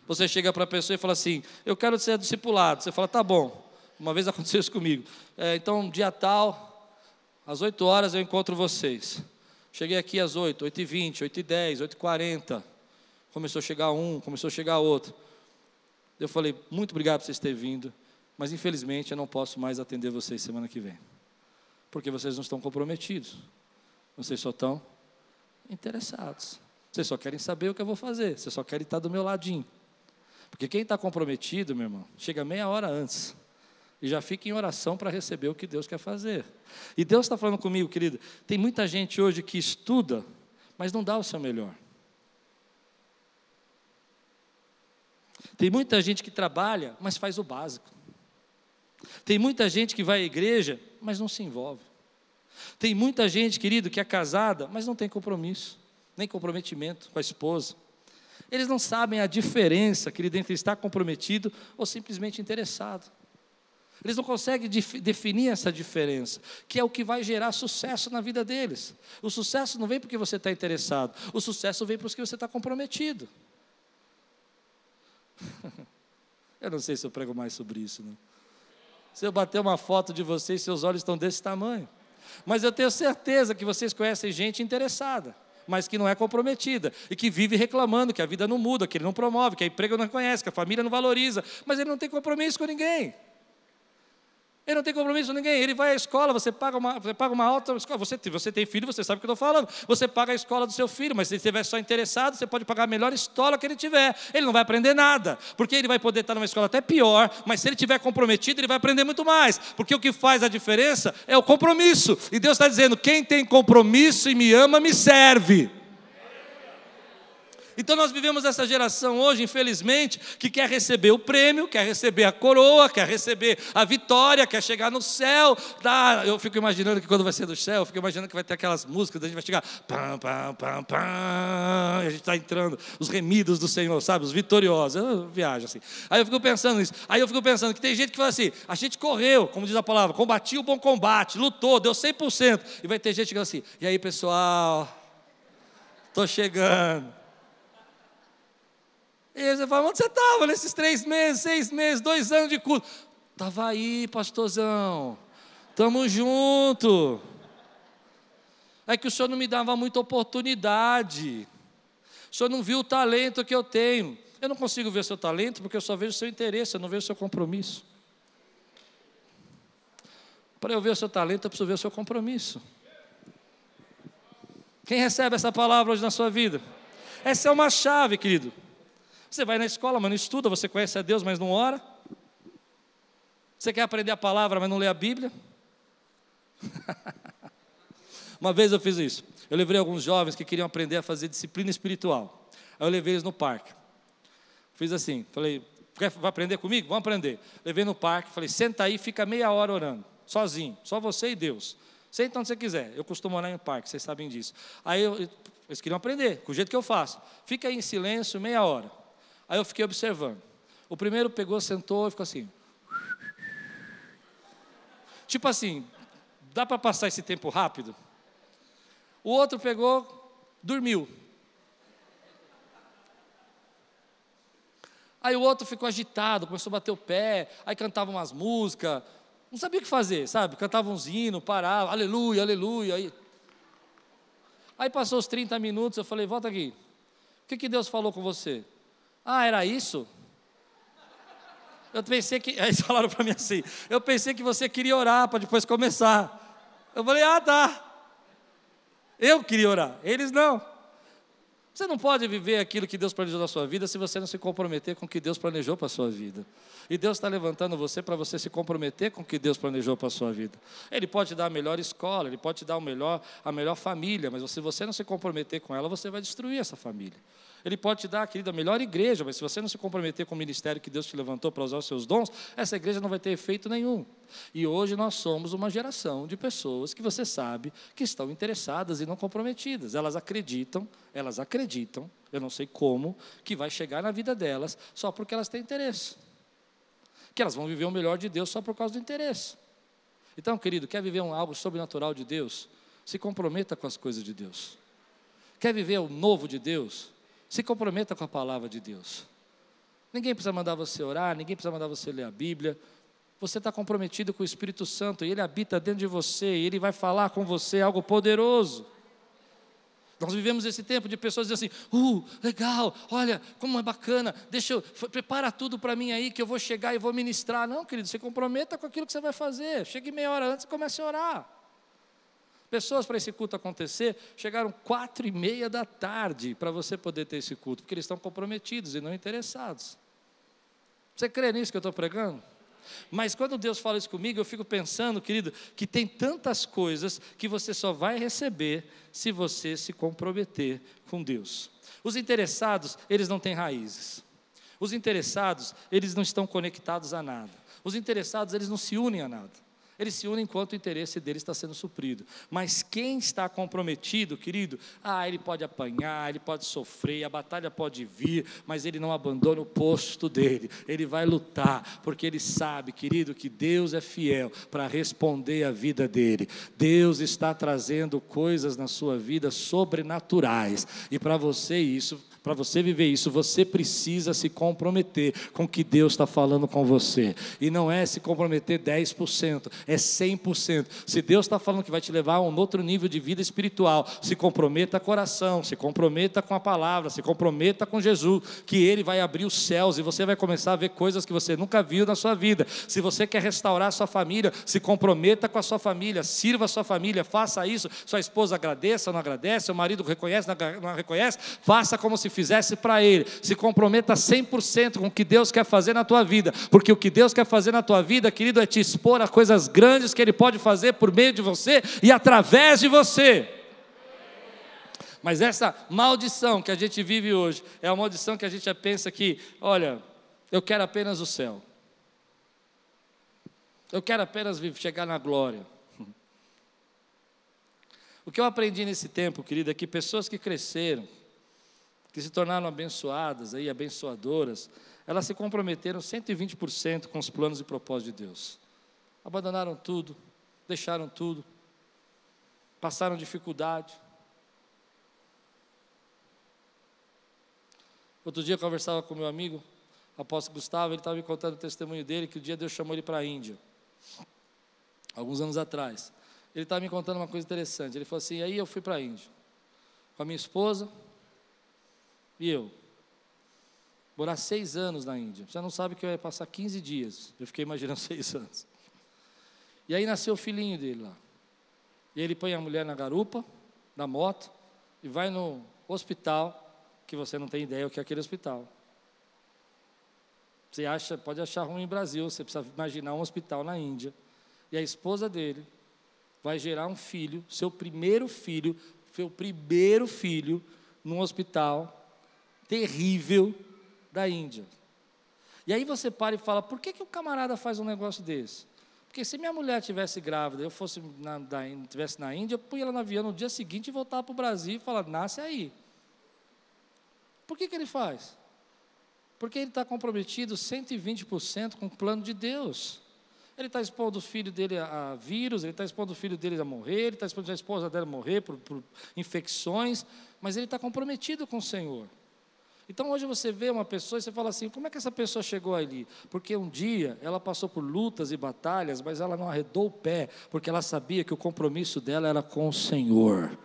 A: Você chega para a pessoa e fala assim: Eu quero ser discipulado. Você fala: Tá bom. Uma vez <laughs> aconteceu isso comigo. É, então, dia tal, às 8 horas eu encontro vocês. Cheguei aqui às 8, 8 e 20, 8 e 10, 8 e 40. Começou a chegar um, começou a chegar outro. Eu falei, muito obrigado por vocês terem vindo, mas infelizmente eu não posso mais atender vocês semana que vem. Porque vocês não estão comprometidos. Vocês só estão interessados. Vocês só querem saber o que eu vou fazer. Vocês só querem estar do meu ladinho. Porque quem está comprometido, meu irmão, chega meia hora antes e já fica em oração para receber o que Deus quer fazer. E Deus está falando comigo, querido. Tem muita gente hoje que estuda, mas não dá o seu melhor. Tem muita gente que trabalha, mas faz o básico. Tem muita gente que vai à igreja, mas não se envolve. Tem muita gente, querido, que é casada, mas não tem compromisso, nem comprometimento com a esposa. Eles não sabem a diferença, querido, entre estar comprometido ou simplesmente interessado. Eles não conseguem definir essa diferença, que é o que vai gerar sucesso na vida deles. O sucesso não vem porque você está interessado, o sucesso vem porque você está comprometido. <laughs> eu não sei se eu prego mais sobre isso. Né? Se eu bater uma foto de vocês, seus olhos estão desse tamanho. Mas eu tenho certeza que vocês conhecem gente interessada mas que não é comprometida e que vive reclamando que a vida não muda, que ele não promove, que a emprego não conhece, que a família não valoriza, mas ele não tem compromisso com ninguém. Ele não tem compromisso com ninguém. Ele vai à escola, você paga uma, você paga uma alta escola. Você, você tem filho, você sabe o que eu estou falando. Você paga a escola do seu filho, mas se ele estiver só interessado, você pode pagar a melhor escola que ele tiver. Ele não vai aprender nada, porque ele vai poder estar numa escola até pior, mas se ele estiver comprometido, ele vai aprender muito mais. Porque o que faz a diferença é o compromisso. E Deus está dizendo: quem tem compromisso e me ama, me serve. Então nós vivemos essa geração hoje, infelizmente, que quer receber o prêmio, quer receber a coroa, quer receber a vitória, quer chegar no céu. Tá? Eu fico imaginando que quando vai ser do céu, eu fico imaginando que vai ter aquelas músicas, a gente vai chegar, pam, pam, pam, pam, a gente está entrando, os remidos do Senhor, sabe, os vitoriosos. Eu viajo assim. Aí eu fico pensando nisso. Aí eu fico pensando que tem gente que fala assim, a gente correu, como diz a palavra, combatiu o bom combate, lutou, deu 100%. E vai ter gente que fala assim, e aí pessoal, estou chegando. E você fala, onde você estava nesses três meses, seis meses, dois anos de culto? Estava aí, pastorzão. Estamos junto. É que o senhor não me dava muita oportunidade. O senhor não viu o talento que eu tenho. Eu não consigo ver seu talento porque eu só vejo seu interesse, eu não vejo seu compromisso. Para eu ver o seu talento, eu preciso ver o seu compromisso. Quem recebe essa palavra hoje na sua vida? Essa é uma chave, querido. Você vai na escola, mas não estuda, você conhece a Deus, mas não ora. Você quer aprender a palavra, mas não lê a Bíblia. <laughs> Uma vez eu fiz isso. Eu levei alguns jovens que queriam aprender a fazer disciplina espiritual. Aí eu levei eles no parque. Fiz assim, falei, vai aprender comigo? Vamos aprender. Levei no parque, falei, senta aí, fica meia hora orando, sozinho, só você e Deus. Senta onde você quiser. Eu costumo orar em parque, vocês sabem disso. Aí eu, eles queriam aprender, com o jeito que eu faço. Fica aí em silêncio meia hora. Aí eu fiquei observando. O primeiro pegou, sentou e ficou assim. Tipo assim, dá para passar esse tempo rápido? O outro pegou, dormiu. Aí o outro ficou agitado, começou a bater o pé, aí cantava umas músicas, Não sabia o que fazer, sabe? Cantava uns hinos, parava, aleluia, aleluia. Aí, aí passou os 30 minutos, eu falei, volta aqui. O que, que Deus falou com você? Ah, era isso? Eu pensei que. Aí falaram para mim assim: eu pensei que você queria orar para depois começar. Eu falei, ah, tá. Eu queria orar, eles não. Você não pode viver aquilo que Deus planejou na sua vida se você não se comprometer com o que Deus planejou para a sua vida. E Deus está levantando você para você se comprometer com o que Deus planejou para a sua vida. Ele pode te dar a melhor escola, Ele pode te dar o melhor, a melhor família, mas se você não se comprometer com ela, você vai destruir essa família. Ele pode te dar, querida, a melhor igreja, mas se você não se comprometer com o ministério que Deus te levantou para usar os seus dons, essa igreja não vai ter efeito nenhum. E hoje nós somos uma geração de pessoas que você sabe que estão interessadas e não comprometidas. Elas acreditam, elas acreditam, eu não sei como, que vai chegar na vida delas só porque elas têm interesse. Que elas vão viver o melhor de Deus só por causa do interesse. Então, querido, quer viver um algo sobrenatural de Deus? Se comprometa com as coisas de Deus. Quer viver o novo de Deus? Se comprometa com a palavra de Deus. Ninguém precisa mandar você orar, ninguém precisa mandar você ler a Bíblia. Você está comprometido com o Espírito Santo e ele habita dentro de você e ele vai falar com você algo poderoso. Nós vivemos esse tempo de pessoas dizendo assim: uh, legal, olha, como é bacana, deixa eu, prepara tudo para mim aí que eu vou chegar e vou ministrar. Não, querido, se comprometa com aquilo que você vai fazer. Chegue meia hora antes e comece a orar. Pessoas para esse culto acontecer chegaram quatro e meia da tarde para você poder ter esse culto, porque eles estão comprometidos e não interessados. Você crê nisso que eu estou pregando? Mas quando Deus fala isso comigo, eu fico pensando, querido, que tem tantas coisas que você só vai receber se você se comprometer com Deus. Os interessados, eles não têm raízes. Os interessados, eles não estão conectados a nada. Os interessados, eles não se unem a nada. Eles se unem enquanto o interesse deles está sendo suprido. Mas quem está comprometido, querido, ah, ele pode apanhar, ele pode sofrer, a batalha pode vir, mas ele não abandona o posto dele. Ele vai lutar, porque ele sabe, querido, que Deus é fiel para responder a vida dele. Deus está trazendo coisas na sua vida sobrenaturais. E para você isso para você viver isso, você precisa se comprometer com o que Deus está falando com você. E não é se comprometer 10%, é 100%. Se Deus está falando que vai te levar a um outro nível de vida espiritual, se comprometa com coração, se comprometa com a palavra, se comprometa com Jesus, que Ele vai abrir os céus e você vai começar a ver coisas que você nunca viu na sua vida. Se você quer restaurar a sua família, se comprometa com a sua família, sirva a sua família, faça isso. Sua esposa agradeça não agradece, seu marido reconhece ou não reconhece, faça como se fizesse para Ele. Se comprometa 100% com o que Deus quer fazer na tua vida, porque o que Deus quer fazer na tua vida, querido, é te expor a coisas grandes que Ele pode fazer por meio de você e através de você. Mas essa maldição que a gente vive hoje é uma maldição que a gente pensa que, olha, eu quero apenas o céu. Eu quero apenas chegar na glória. O que eu aprendi nesse tempo, querido, é que pessoas que cresceram, que se tornaram abençoadas, aí, abençoadoras, elas se comprometeram 120% com os planos e propósitos de Deus. Abandonaram tudo, deixaram tudo, passaram dificuldade. Outro dia eu conversava com meu amigo, apóstolo Gustavo, ele estava me contando o testemunho dele, que o dia Deus chamou ele para a Índia, alguns anos atrás. Ele estava me contando uma coisa interessante. Ele falou assim: aí eu fui para a Índia, com a minha esposa, e eu? Morar seis anos na Índia. Você não sabe que eu ia passar 15 dias. Eu fiquei imaginando <laughs> seis anos. E aí nasceu o filhinho dele lá. E ele põe a mulher na garupa, na moto, e vai no hospital, que você não tem ideia o que é aquele hospital. Você acha, pode achar ruim em Brasil, você precisa imaginar um hospital na Índia. E a esposa dele vai gerar um filho, seu primeiro filho, seu primeiro filho, num hospital terrível da Índia. E aí você para e fala: por que, que o camarada faz um negócio desse? Porque se minha mulher tivesse grávida, eu fosse na, da, tivesse na Índia, eu punha ela no avião no dia seguinte e voltava para o Brasil e falar: nasce aí. Por que, que ele faz? Porque ele está comprometido 120% com o plano de Deus. Ele está expondo o filho dele a, vírus, ele está expondo o filho dele a morrer, ele está expondo a esposa dele a morrer por, por infecções, mas ele está comprometido com o Senhor. Então hoje você vê uma pessoa e você fala assim: como é que essa pessoa chegou ali? Porque um dia ela passou por lutas e batalhas, mas ela não arredou o pé, porque ela sabia que o compromisso dela era com o Senhor.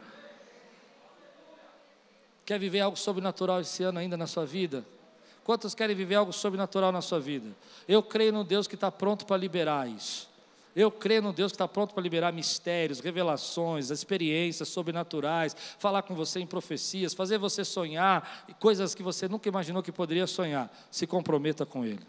A: Quer viver algo sobrenatural esse ano ainda na sua vida? Quantos querem viver algo sobrenatural na sua vida? Eu creio no Deus que está pronto para liberar isso. Eu creio no Deus que está pronto para liberar mistérios, revelações, experiências sobrenaturais, falar com você em profecias, fazer você sonhar coisas que você nunca imaginou que poderia sonhar. Se comprometa com Ele.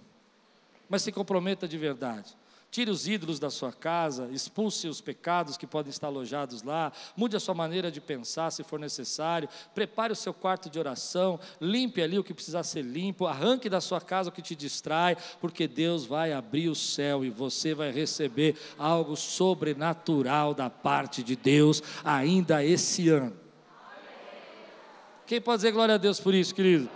A: Mas se comprometa de verdade. Tire os ídolos da sua casa, expulse os pecados que podem estar alojados lá, mude a sua maneira de pensar se for necessário, prepare o seu quarto de oração, limpe ali o que precisar ser limpo, arranque da sua casa o que te distrai, porque Deus vai abrir o céu e você vai receber algo sobrenatural da parte de Deus ainda esse ano. Quem pode dizer glória a Deus por isso, querido?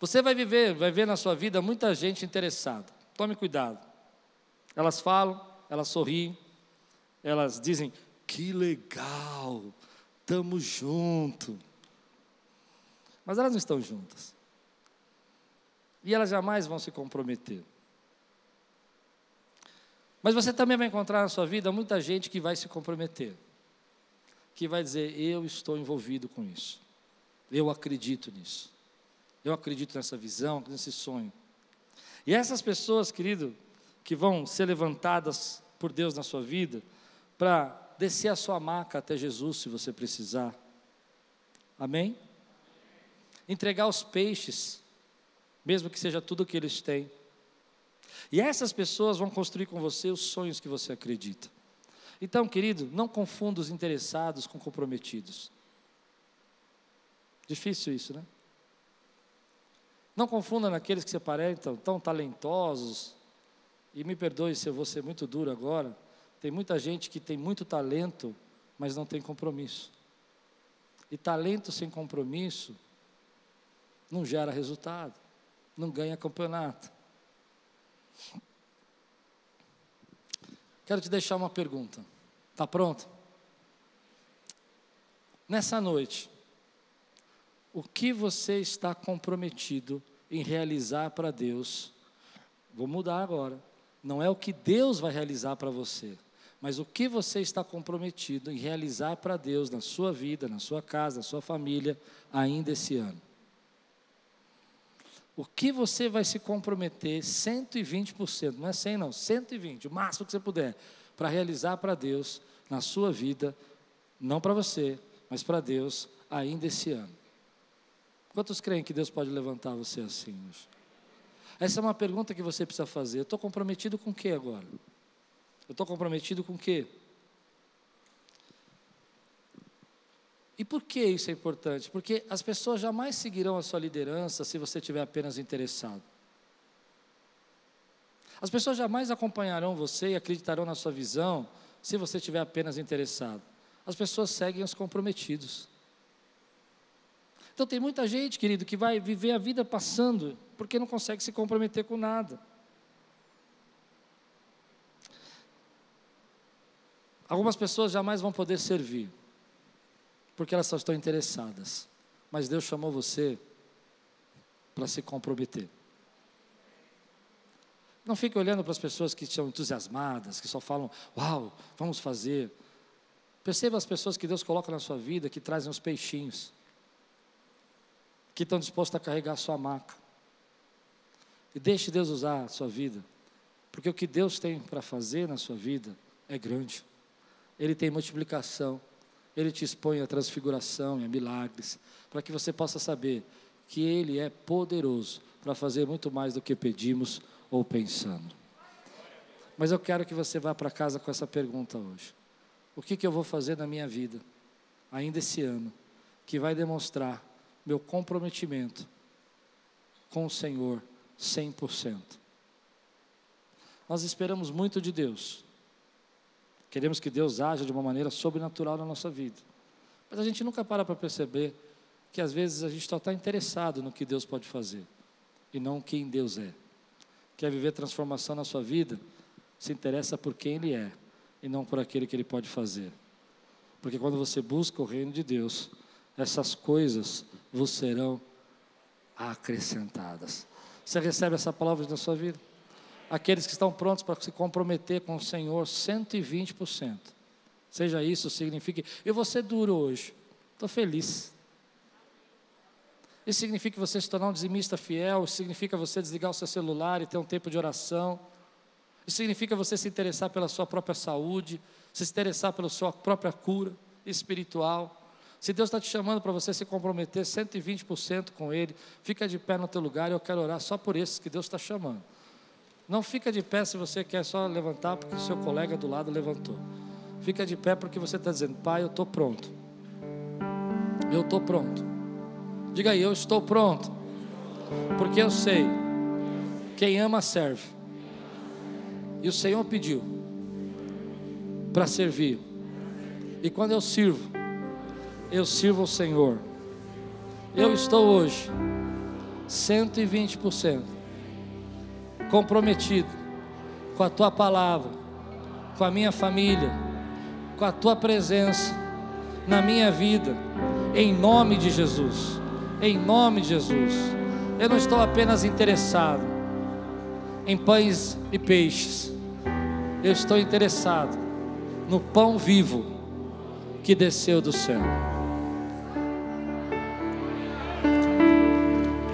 A: Você vai viver, vai ver na sua vida muita gente interessada. Tome cuidado. Elas falam, elas sorriem, elas dizem: que legal, estamos juntos. Mas elas não estão juntas. E elas jamais vão se comprometer. Mas você também vai encontrar na sua vida muita gente que vai se comprometer, que vai dizer: Eu estou envolvido com isso, eu acredito nisso, eu acredito nessa visão, nesse sonho. E essas pessoas, querido, que vão ser levantadas por Deus na sua vida, para descer a sua maca até Jesus, se você precisar. Amém? Entregar os peixes, mesmo que seja tudo o que eles têm. E essas pessoas vão construir com você os sonhos que você acredita. Então, querido, não confunda os interessados com comprometidos. Difícil isso, né? Não confunda naqueles que se aparentam tão talentosos, e me perdoe se eu vou ser muito duro agora, tem muita gente que tem muito talento, mas não tem compromisso. E talento sem compromisso não gera resultado, não ganha campeonato. Quero te deixar uma pergunta. Está pronto? Nessa noite, o que você está comprometido em realizar para Deus. Vou mudar agora. Não é o que Deus vai realizar para você, mas o que você está comprometido em realizar para Deus na sua vida, na sua casa, na sua família, ainda esse ano. O que você vai se comprometer 120%, não é 100 não, 120, o máximo que você puder, para realizar para Deus na sua vida, não para você, mas para Deus ainda esse ano. Quantos creem que Deus pode levantar você assim hoje? Essa é uma pergunta que você precisa fazer. Eu estou comprometido com o que agora? Eu estou comprometido com o quê? E por que isso é importante? Porque as pessoas jamais seguirão a sua liderança se você estiver apenas interessado. As pessoas jamais acompanharão você e acreditarão na sua visão se você estiver apenas interessado. As pessoas seguem os comprometidos. Então tem muita gente, querido, que vai viver a vida passando porque não consegue se comprometer com nada. Algumas pessoas jamais vão poder servir, porque elas só estão interessadas. Mas Deus chamou você para se comprometer. Não fique olhando para as pessoas que são entusiasmadas, que só falam, uau, vamos fazer. Perceba as pessoas que Deus coloca na sua vida, que trazem os peixinhos que estão dispostos a carregar a sua maca. E deixe Deus usar a sua vida, porque o que Deus tem para fazer na sua vida é grande. Ele tem multiplicação, ele te expõe a transfiguração e a milagres, para que você possa saber que Ele é poderoso para fazer muito mais do que pedimos ou pensando. Mas eu quero que você vá para casa com essa pergunta hoje: O que, que eu vou fazer na minha vida, ainda esse ano, que vai demonstrar meu comprometimento com o Senhor 100%. Nós esperamos muito de Deus. Queremos que Deus haja de uma maneira sobrenatural na nossa vida. Mas a gente nunca para para perceber que às vezes a gente só está interessado no que Deus pode fazer e não quem Deus é. Quer viver transformação na sua vida? Se interessa por quem Ele é e não por aquele que Ele pode fazer. Porque quando você busca o reino de Deus, essas coisas vos serão acrescentadas. Você recebe essa palavra na sua vida? Aqueles que estão prontos para se comprometer com o Senhor 120%. Seja isso, signifique, eu vou ser duro hoje, estou feliz. Isso significa você se tornar um dizimista fiel, isso significa você desligar o seu celular e ter um tempo de oração. Isso significa você se interessar pela sua própria saúde, se interessar pela sua própria cura espiritual. Se Deus está te chamando para você se comprometer 120% com Ele, fica de pé no teu lugar eu quero orar só por esses que Deus está chamando. Não fica de pé se você quer só levantar porque o seu colega do lado levantou. Fica de pé porque você está dizendo, Pai, eu estou pronto. Eu estou pronto. Diga aí, eu estou pronto. Porque eu sei, quem ama serve. E o Senhor pediu para servir. E quando eu sirvo, eu sirvo ao Senhor. Eu estou hoje 120% comprometido com a tua palavra, com a minha família, com a tua presença na minha vida, em nome de Jesus. Em nome de Jesus. Eu não estou apenas interessado em pães e peixes. Eu estou interessado no pão vivo que desceu do céu.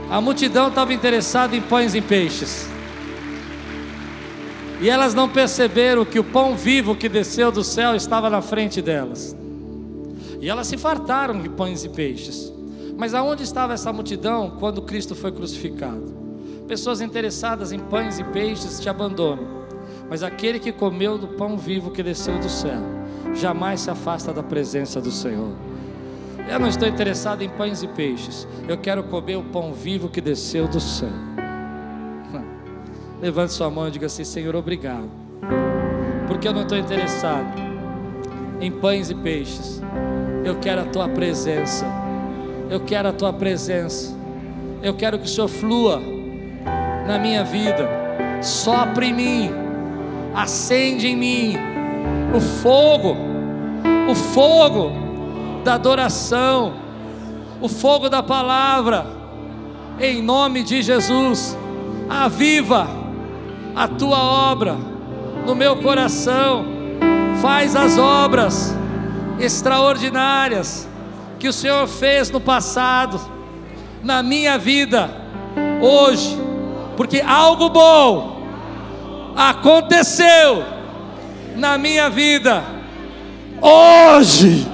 A: A multidão estava interessada em pães e peixes. E elas não perceberam que o pão vivo que desceu do céu estava na frente delas. E elas se fartaram de pães e peixes. Mas aonde estava essa multidão quando Cristo foi crucificado? Pessoas interessadas em pães e peixes te abandonam. Mas aquele que comeu do pão vivo que desceu do céu, jamais se afasta da presença do Senhor. Eu não estou interessado em pães e peixes. Eu quero comer o pão vivo que desceu do céu. <laughs> Levante sua mão e diga assim: Senhor, obrigado. Porque eu não estou interessado em pães e peixes. Eu quero a tua presença. Eu quero a tua presença. Eu quero que o Senhor flua na minha vida. Sopre em mim. Acende em mim o fogo. O fogo da adoração, o fogo da palavra, em nome de Jesus, aviva a tua obra no meu coração, faz as obras extraordinárias que o Senhor fez no passado, na minha vida, hoje, porque algo bom aconteceu na minha vida hoje.